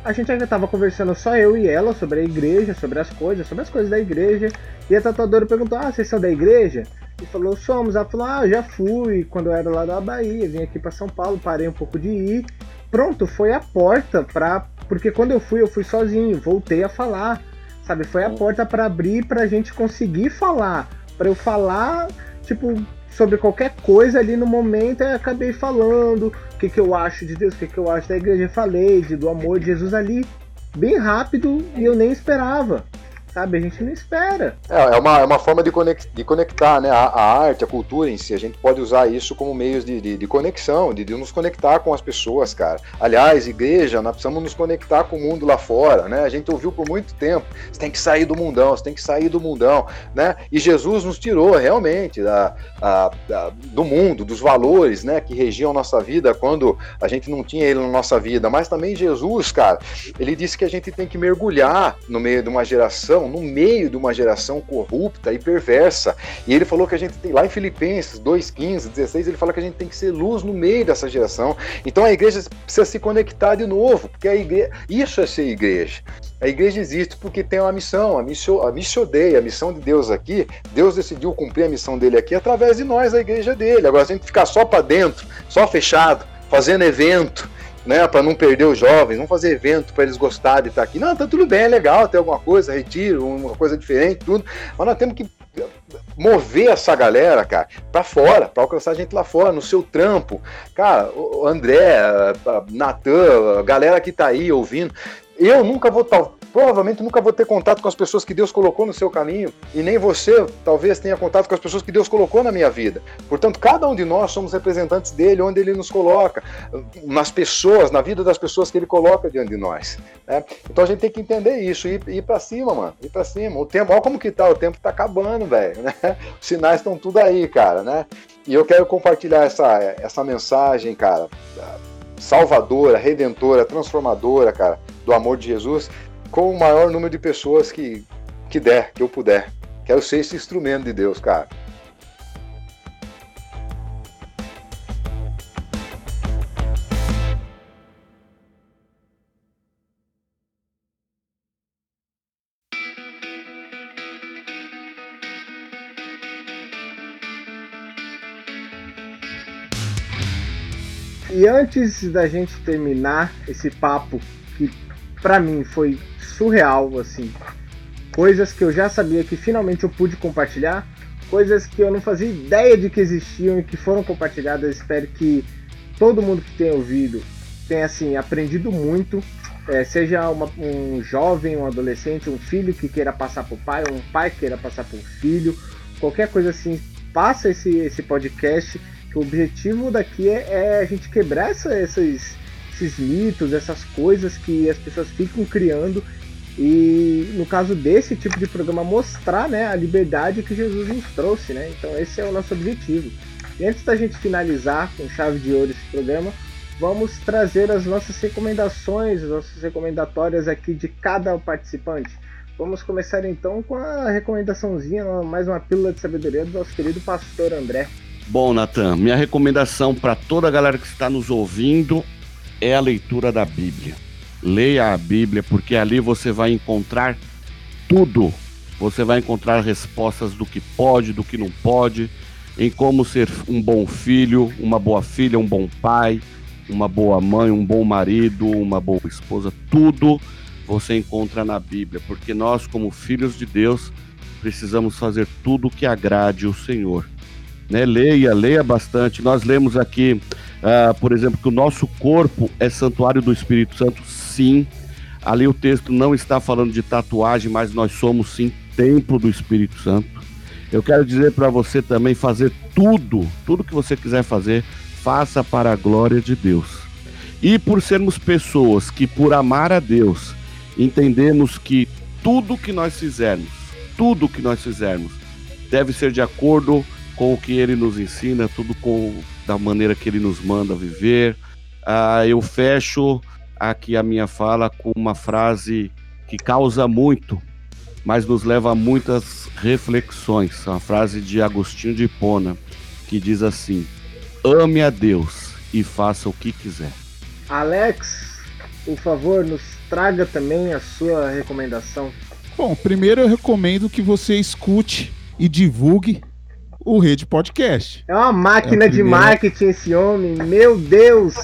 A gente ainda tava conversando só eu e ela sobre a igreja, sobre as coisas, sobre as coisas da igreja. E a tatuadora perguntou: Ah, vocês são da igreja? E falou: Somos. Ela falou: Ah, já fui quando eu era lá da Bahia, vim aqui para São Paulo, parei um pouco de ir. Pronto, foi a porta pra. Porque quando eu fui, eu fui sozinho, voltei a falar. Sabe, foi a porta para abrir pra gente conseguir falar. Pra eu falar, tipo, sobre qualquer coisa ali no momento, eu acabei falando o que, que eu acho de Deus, o que, que eu acho da igreja. Falei de, do amor de Jesus ali, bem rápido, e eu nem esperava. Sabe, a gente não espera. É, é uma, é uma forma de, conex- de conectar né? a, a arte, a cultura em si. A gente pode usar isso como meios de, de, de conexão, de, de nos conectar com as pessoas, cara. Aliás, igreja, nós precisamos nos conectar com o mundo lá fora, né? A gente ouviu por muito tempo, você tem que sair do mundão, você tem que sair do mundão, né? E Jesus nos tirou realmente da, a- da- do mundo, dos valores, né? Que regiam a nossa vida quando a gente não tinha ele na nossa vida. Mas também Jesus, cara, ele disse que a gente tem que mergulhar no meio de uma geração, no meio de uma geração corrupta e perversa. E ele falou que a gente tem, lá em Filipenses 2,15, 16, ele fala que a gente tem que ser luz no meio dessa geração. Então a igreja precisa se conectar de novo, porque a igreja, isso é ser igreja. A igreja existe porque tem uma missão, a missão, a missão dei, a missão de Deus aqui. Deus decidiu cumprir a missão dele aqui através de nós, a igreja dele. Agora, se a gente ficar só para dentro, só fechado, fazendo evento, né, para não perder os jovens, vamos fazer evento para eles gostarem de estar aqui. Não, tá tudo bem, é legal ter alguma coisa, retiro, uma coisa diferente, tudo. Mas nós temos que mover essa galera, cara, para fora, para alcançar a gente lá fora, no seu trampo. Cara, o André, Natan, galera que tá aí ouvindo, eu nunca vou tal, provavelmente nunca vou ter contato com as pessoas que Deus colocou no seu caminho, e nem você talvez tenha contato com as pessoas que Deus colocou na minha vida. Portanto, cada um de nós somos representantes dele onde ele nos coloca, nas pessoas, na vida das pessoas que ele coloca diante de nós. né? Então a gente tem que entender isso e ir pra cima, mano. Ir pra cima. O tempo, olha como que tá, o tempo tá acabando, velho. Né? Os sinais estão tudo aí, cara, né? E eu quero compartilhar essa, essa mensagem, cara, salvadora, redentora, transformadora, cara, do amor de Jesus, com o maior número de pessoas que, que der, que eu puder. Quero ser esse instrumento de Deus, cara. E antes da gente terminar esse papo, que pra mim foi surreal, assim, coisas que eu já sabia que finalmente eu pude compartilhar, coisas que eu não fazia ideia de que existiam e que foram compartilhadas. Espero que todo mundo que tenha ouvido tenha assim aprendido muito. É, seja uma, um jovem, um adolescente, um filho que queira passar para o pai, um pai que queira passar para o filho, qualquer coisa assim, passa esse, esse podcast. O objetivo daqui é, é a gente quebrar essa, esses, esses mitos, essas coisas que as pessoas ficam criando e no caso desse tipo de programa mostrar né, a liberdade que Jesus nos trouxe, né? Então esse é o nosso objetivo. E antes da gente finalizar com chave de ouro esse programa, vamos trazer as nossas recomendações, as nossas recomendatórias aqui de cada participante. Vamos começar então com a recomendaçãozinha, mais uma pílula de sabedoria do nosso querido pastor André. Bom, Natan, minha recomendação para toda a galera que está nos ouvindo é a leitura da Bíblia. Leia a Bíblia, porque ali você vai encontrar tudo. Você vai encontrar respostas do que pode, do que não pode, em como ser um bom filho, uma boa filha, um bom pai, uma boa mãe, um bom marido, uma boa esposa. Tudo você encontra na Bíblia, porque nós, como filhos de Deus, precisamos fazer tudo que agrade o Senhor. Né? Leia, leia bastante. Nós lemos aqui, uh, por exemplo, que o nosso corpo é santuário do Espírito Santo, sim. Ali o texto não está falando de tatuagem, mas nós somos sim templo do Espírito Santo. Eu quero dizer para você também fazer tudo, tudo que você quiser fazer, faça para a glória de Deus. E por sermos pessoas que por amar a Deus, entendemos que tudo que nós fizermos, tudo que nós fizermos deve ser de acordo com o que ele nos ensina, tudo com da maneira que ele nos manda viver. Ah, eu fecho aqui a minha fala com uma frase que causa muito, mas nos leva a muitas reflexões. Uma frase de Agostinho de Hipona, que diz assim: Ame a Deus e faça o que quiser. Alex, por favor, nos traga também a sua recomendação. Bom, primeiro eu recomendo que você escute e divulgue o Rede Podcast. É uma máquina é de marketing esse homem, meu Deus!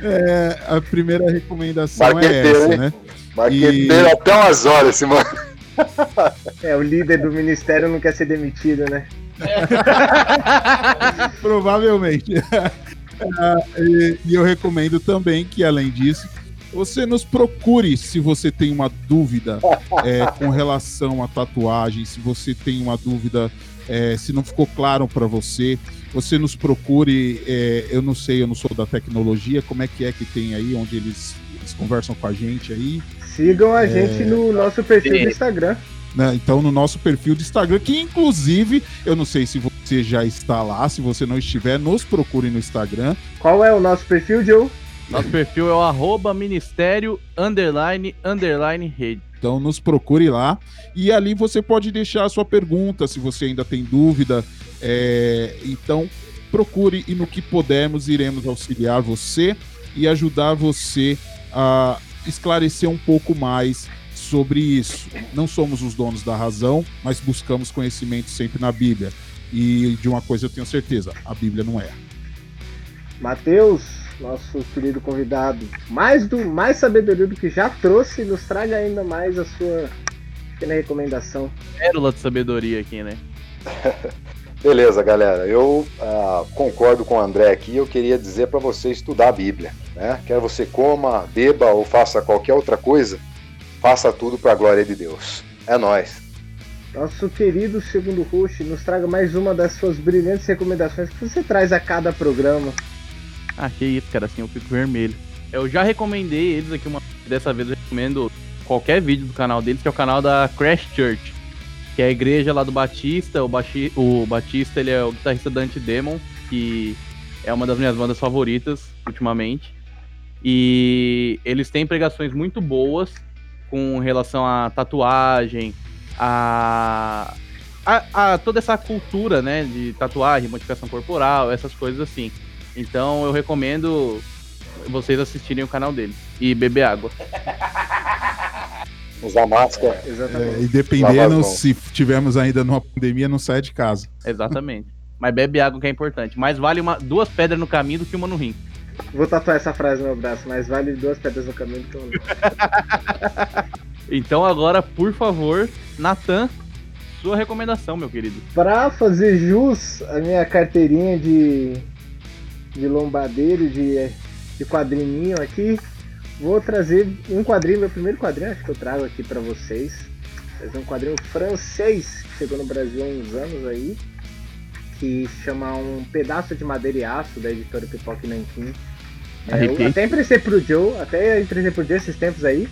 É, a primeira recomendação é essa, né? Marqueteiro e... até umas horas esse mano. É, o líder do ministério não quer ser demitido, né? Provavelmente. e, e eu recomendo também que, além disso, você nos procure se você tem uma dúvida é, com relação à tatuagem, se você tem uma dúvida, é, se não ficou claro para você, você nos procure. É, eu não sei, eu não sou da tecnologia, como é que é que tem aí, onde eles, eles conversam com a gente aí. Sigam a gente no nosso perfil do Instagram. Né, então, no nosso perfil do Instagram, que inclusive, eu não sei se você já está lá, se você não estiver, nos procure no Instagram. Qual é o nosso perfil, Joe? Nosso perfil é o arroba ministério underline underline rede. Então nos procure lá e ali você pode deixar a sua pergunta se você ainda tem dúvida. É... Então procure e no que pudermos iremos auxiliar você e ajudar você a esclarecer um pouco mais sobre isso. Não somos os donos da razão, mas buscamos conhecimento sempre na Bíblia. E de uma coisa eu tenho certeza: a Bíblia não erra. Mateus, nosso querido convidado, mais do mais sabedoria do que já trouxe, nos traga ainda mais a sua pequena recomendação. Pérola de sabedoria aqui, né? Beleza, galera. Eu uh, concordo com o André aqui. Eu queria dizer para você estudar a Bíblia, né? Quer você coma, beba ou faça qualquer outra coisa, faça tudo para a glória de Deus. É nós. Nosso querido segundo host, nos traga mais uma das suas brilhantes recomendações que você traz a cada programa. Ah, que isso, cara, assim eu fico vermelho. Eu já recomendei eles aqui uma dessa vez eu recomendo qualquer vídeo do canal deles, que é o canal da Crash Church, que é a igreja lá do Batista. O, Baixi, o Batista ele é o guitarrista da Antidemon, que é uma das minhas bandas favoritas ultimamente. E eles têm pregações muito boas com relação à tatuagem, a, a, a toda essa cultura, né, de tatuagem, modificação corporal, essas coisas assim. Então eu recomendo vocês assistirem o canal dele e beber água. Usar máscara. Exatamente. É, e dependendo se tivermos ainda numa pandemia, não sai de casa. Exatamente. Mas bebe água que é importante. Mais vale uma, duas pedras no caminho do que uma no rim. Vou tatuar essa frase no meu braço, mas vale duas pedras no caminho do que uma. Então agora, por favor, Natan, sua recomendação, meu querido. Pra fazer jus a minha carteirinha de, de lombadeiro, de, de quadrinho aqui, vou trazer um quadrinho, meu primeiro quadrinho, acho que eu trago aqui pra vocês. Trazer um quadrinho francês que chegou no Brasil há uns anos aí, que chama Um Pedaço de Madeira e Aço, da editora Pipoca e Nanquim. É, eu até emprestei pro Joe, até emprestei pro Joe esses tempos aí.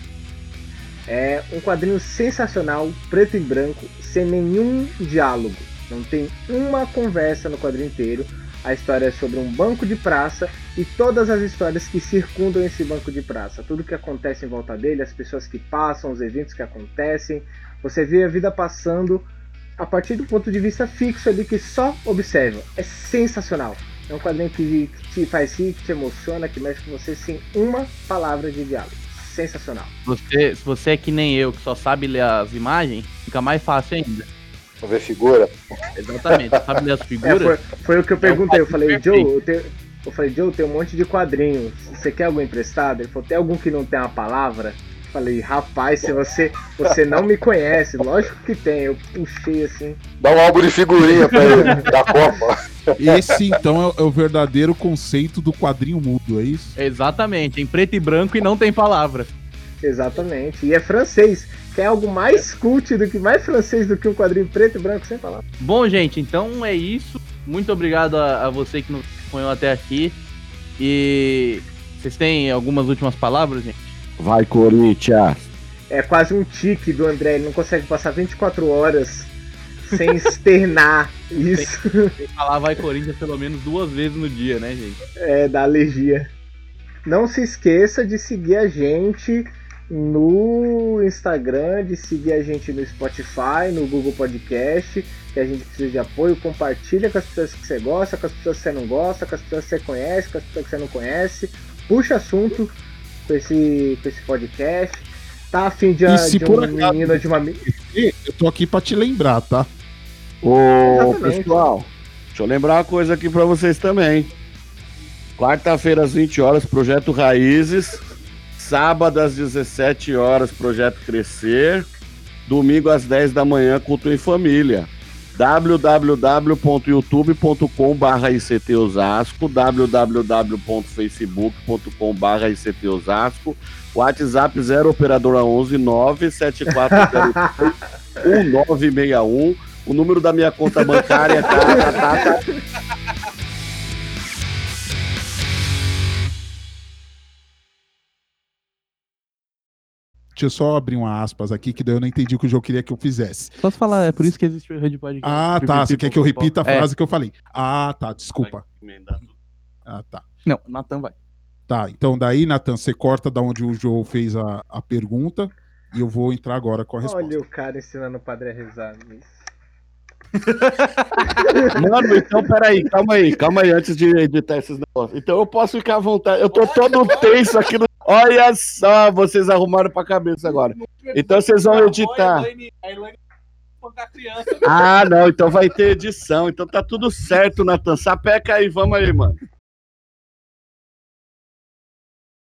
É um quadrinho sensacional, preto e branco, sem nenhum diálogo. Não tem uma conversa no quadrinho inteiro. A história é sobre um banco de praça e todas as histórias que circundam esse banco de praça. Tudo que acontece em volta dele, as pessoas que passam, os eventos que acontecem. Você vê a vida passando a partir do ponto de vista fixo ali que só observa. É sensacional. É um quadrinho que, te faz rir, que te emociona, que mexe com você sem uma palavra de diálogo. Sensacional. Você, se você é que nem eu, que só sabe ler as imagens, fica mais fácil ainda. Vou ver figura. Exatamente. sabe ler as É, figuras? foi, foi o que eu perguntei. Eu falei, Joe, eu, tenho, eu falei, Joe, tem um monte de quadrinhos. Você quer algum emprestado? Ele falou, tem algum que não tem uma palavra? Eu Falei, rapaz, se você, você não me conhece, lógico que tem. Eu puxei assim. Dá um álbum de figurinha pra ele, da Copa. Esse, então, é, é o verdadeiro conceito do quadrinho mudo, é isso? Exatamente, em preto e branco e não tem palavra. Exatamente. E é francês. Quer algo mais cult do que mais francês do que um quadrinho preto e branco sem palavra? Bom, gente, então é isso. Muito obrigado a, a você que nos acompanhou até aqui. E vocês têm algumas últimas palavras, gente? Vai, Corinthians! É quase um tique do André. Ele não consegue passar 24 horas sem externar isso. Tem que falar vai Corinthians pelo menos duas vezes no dia, né, gente? é, da alergia. Não se esqueça de seguir a gente no Instagram, de seguir a gente no Spotify, no Google Podcast, que a gente precisa de apoio. Compartilha com as pessoas que você gosta, com as pessoas que você não gosta, com as pessoas que você conhece, com as pessoas que você não conhece. Puxa assunto com esse, com esse podcast. Tá afim de, se de por um acaso- menino, de uma menina. Eu tô aqui pra te lembrar, tá? Ô, pessoal, deixa eu lembrar uma coisa aqui pra vocês também. Quarta-feira às 20 horas, Projeto Raízes. Sábado às 17 horas, Projeto Crescer. Domingo às 10 da manhã, Culto em Família. www.youtube.com barra ICT Osasco, www.facebook.com barra ICT Osasco, WhatsApp 0 operadora 11 97403 1961, o número da minha conta bancária tá, tá, tá, tá. Deixa eu só abrir uma aspas aqui, que daí eu não entendi o que o jogo queria que eu fizesse. Só falar, é por isso que existe o Red Podcast. Ah, tá. Você quer que eu repita a É. frase que eu falei? Ah, tá. Desculpa. Ah, tá. Não, Natan vai. Tá, então daí, Nathan, você corta da onde o Joe fez a, a pergunta e eu vou entrar agora com a resposta. Olha o cara ensinando o padre a rezar. Isso. Mano, então peraí, calma aí, calma aí, antes de editar esses negócios. Então eu posso ficar à vontade. Eu tô todo tenso aqui no. Olha só, vocês arrumaram pra cabeça agora. Então vocês vão editar. Ah, não, então vai ter edição. Então tá tudo certo, Natan. Sapeca aí, vamos aí, mano.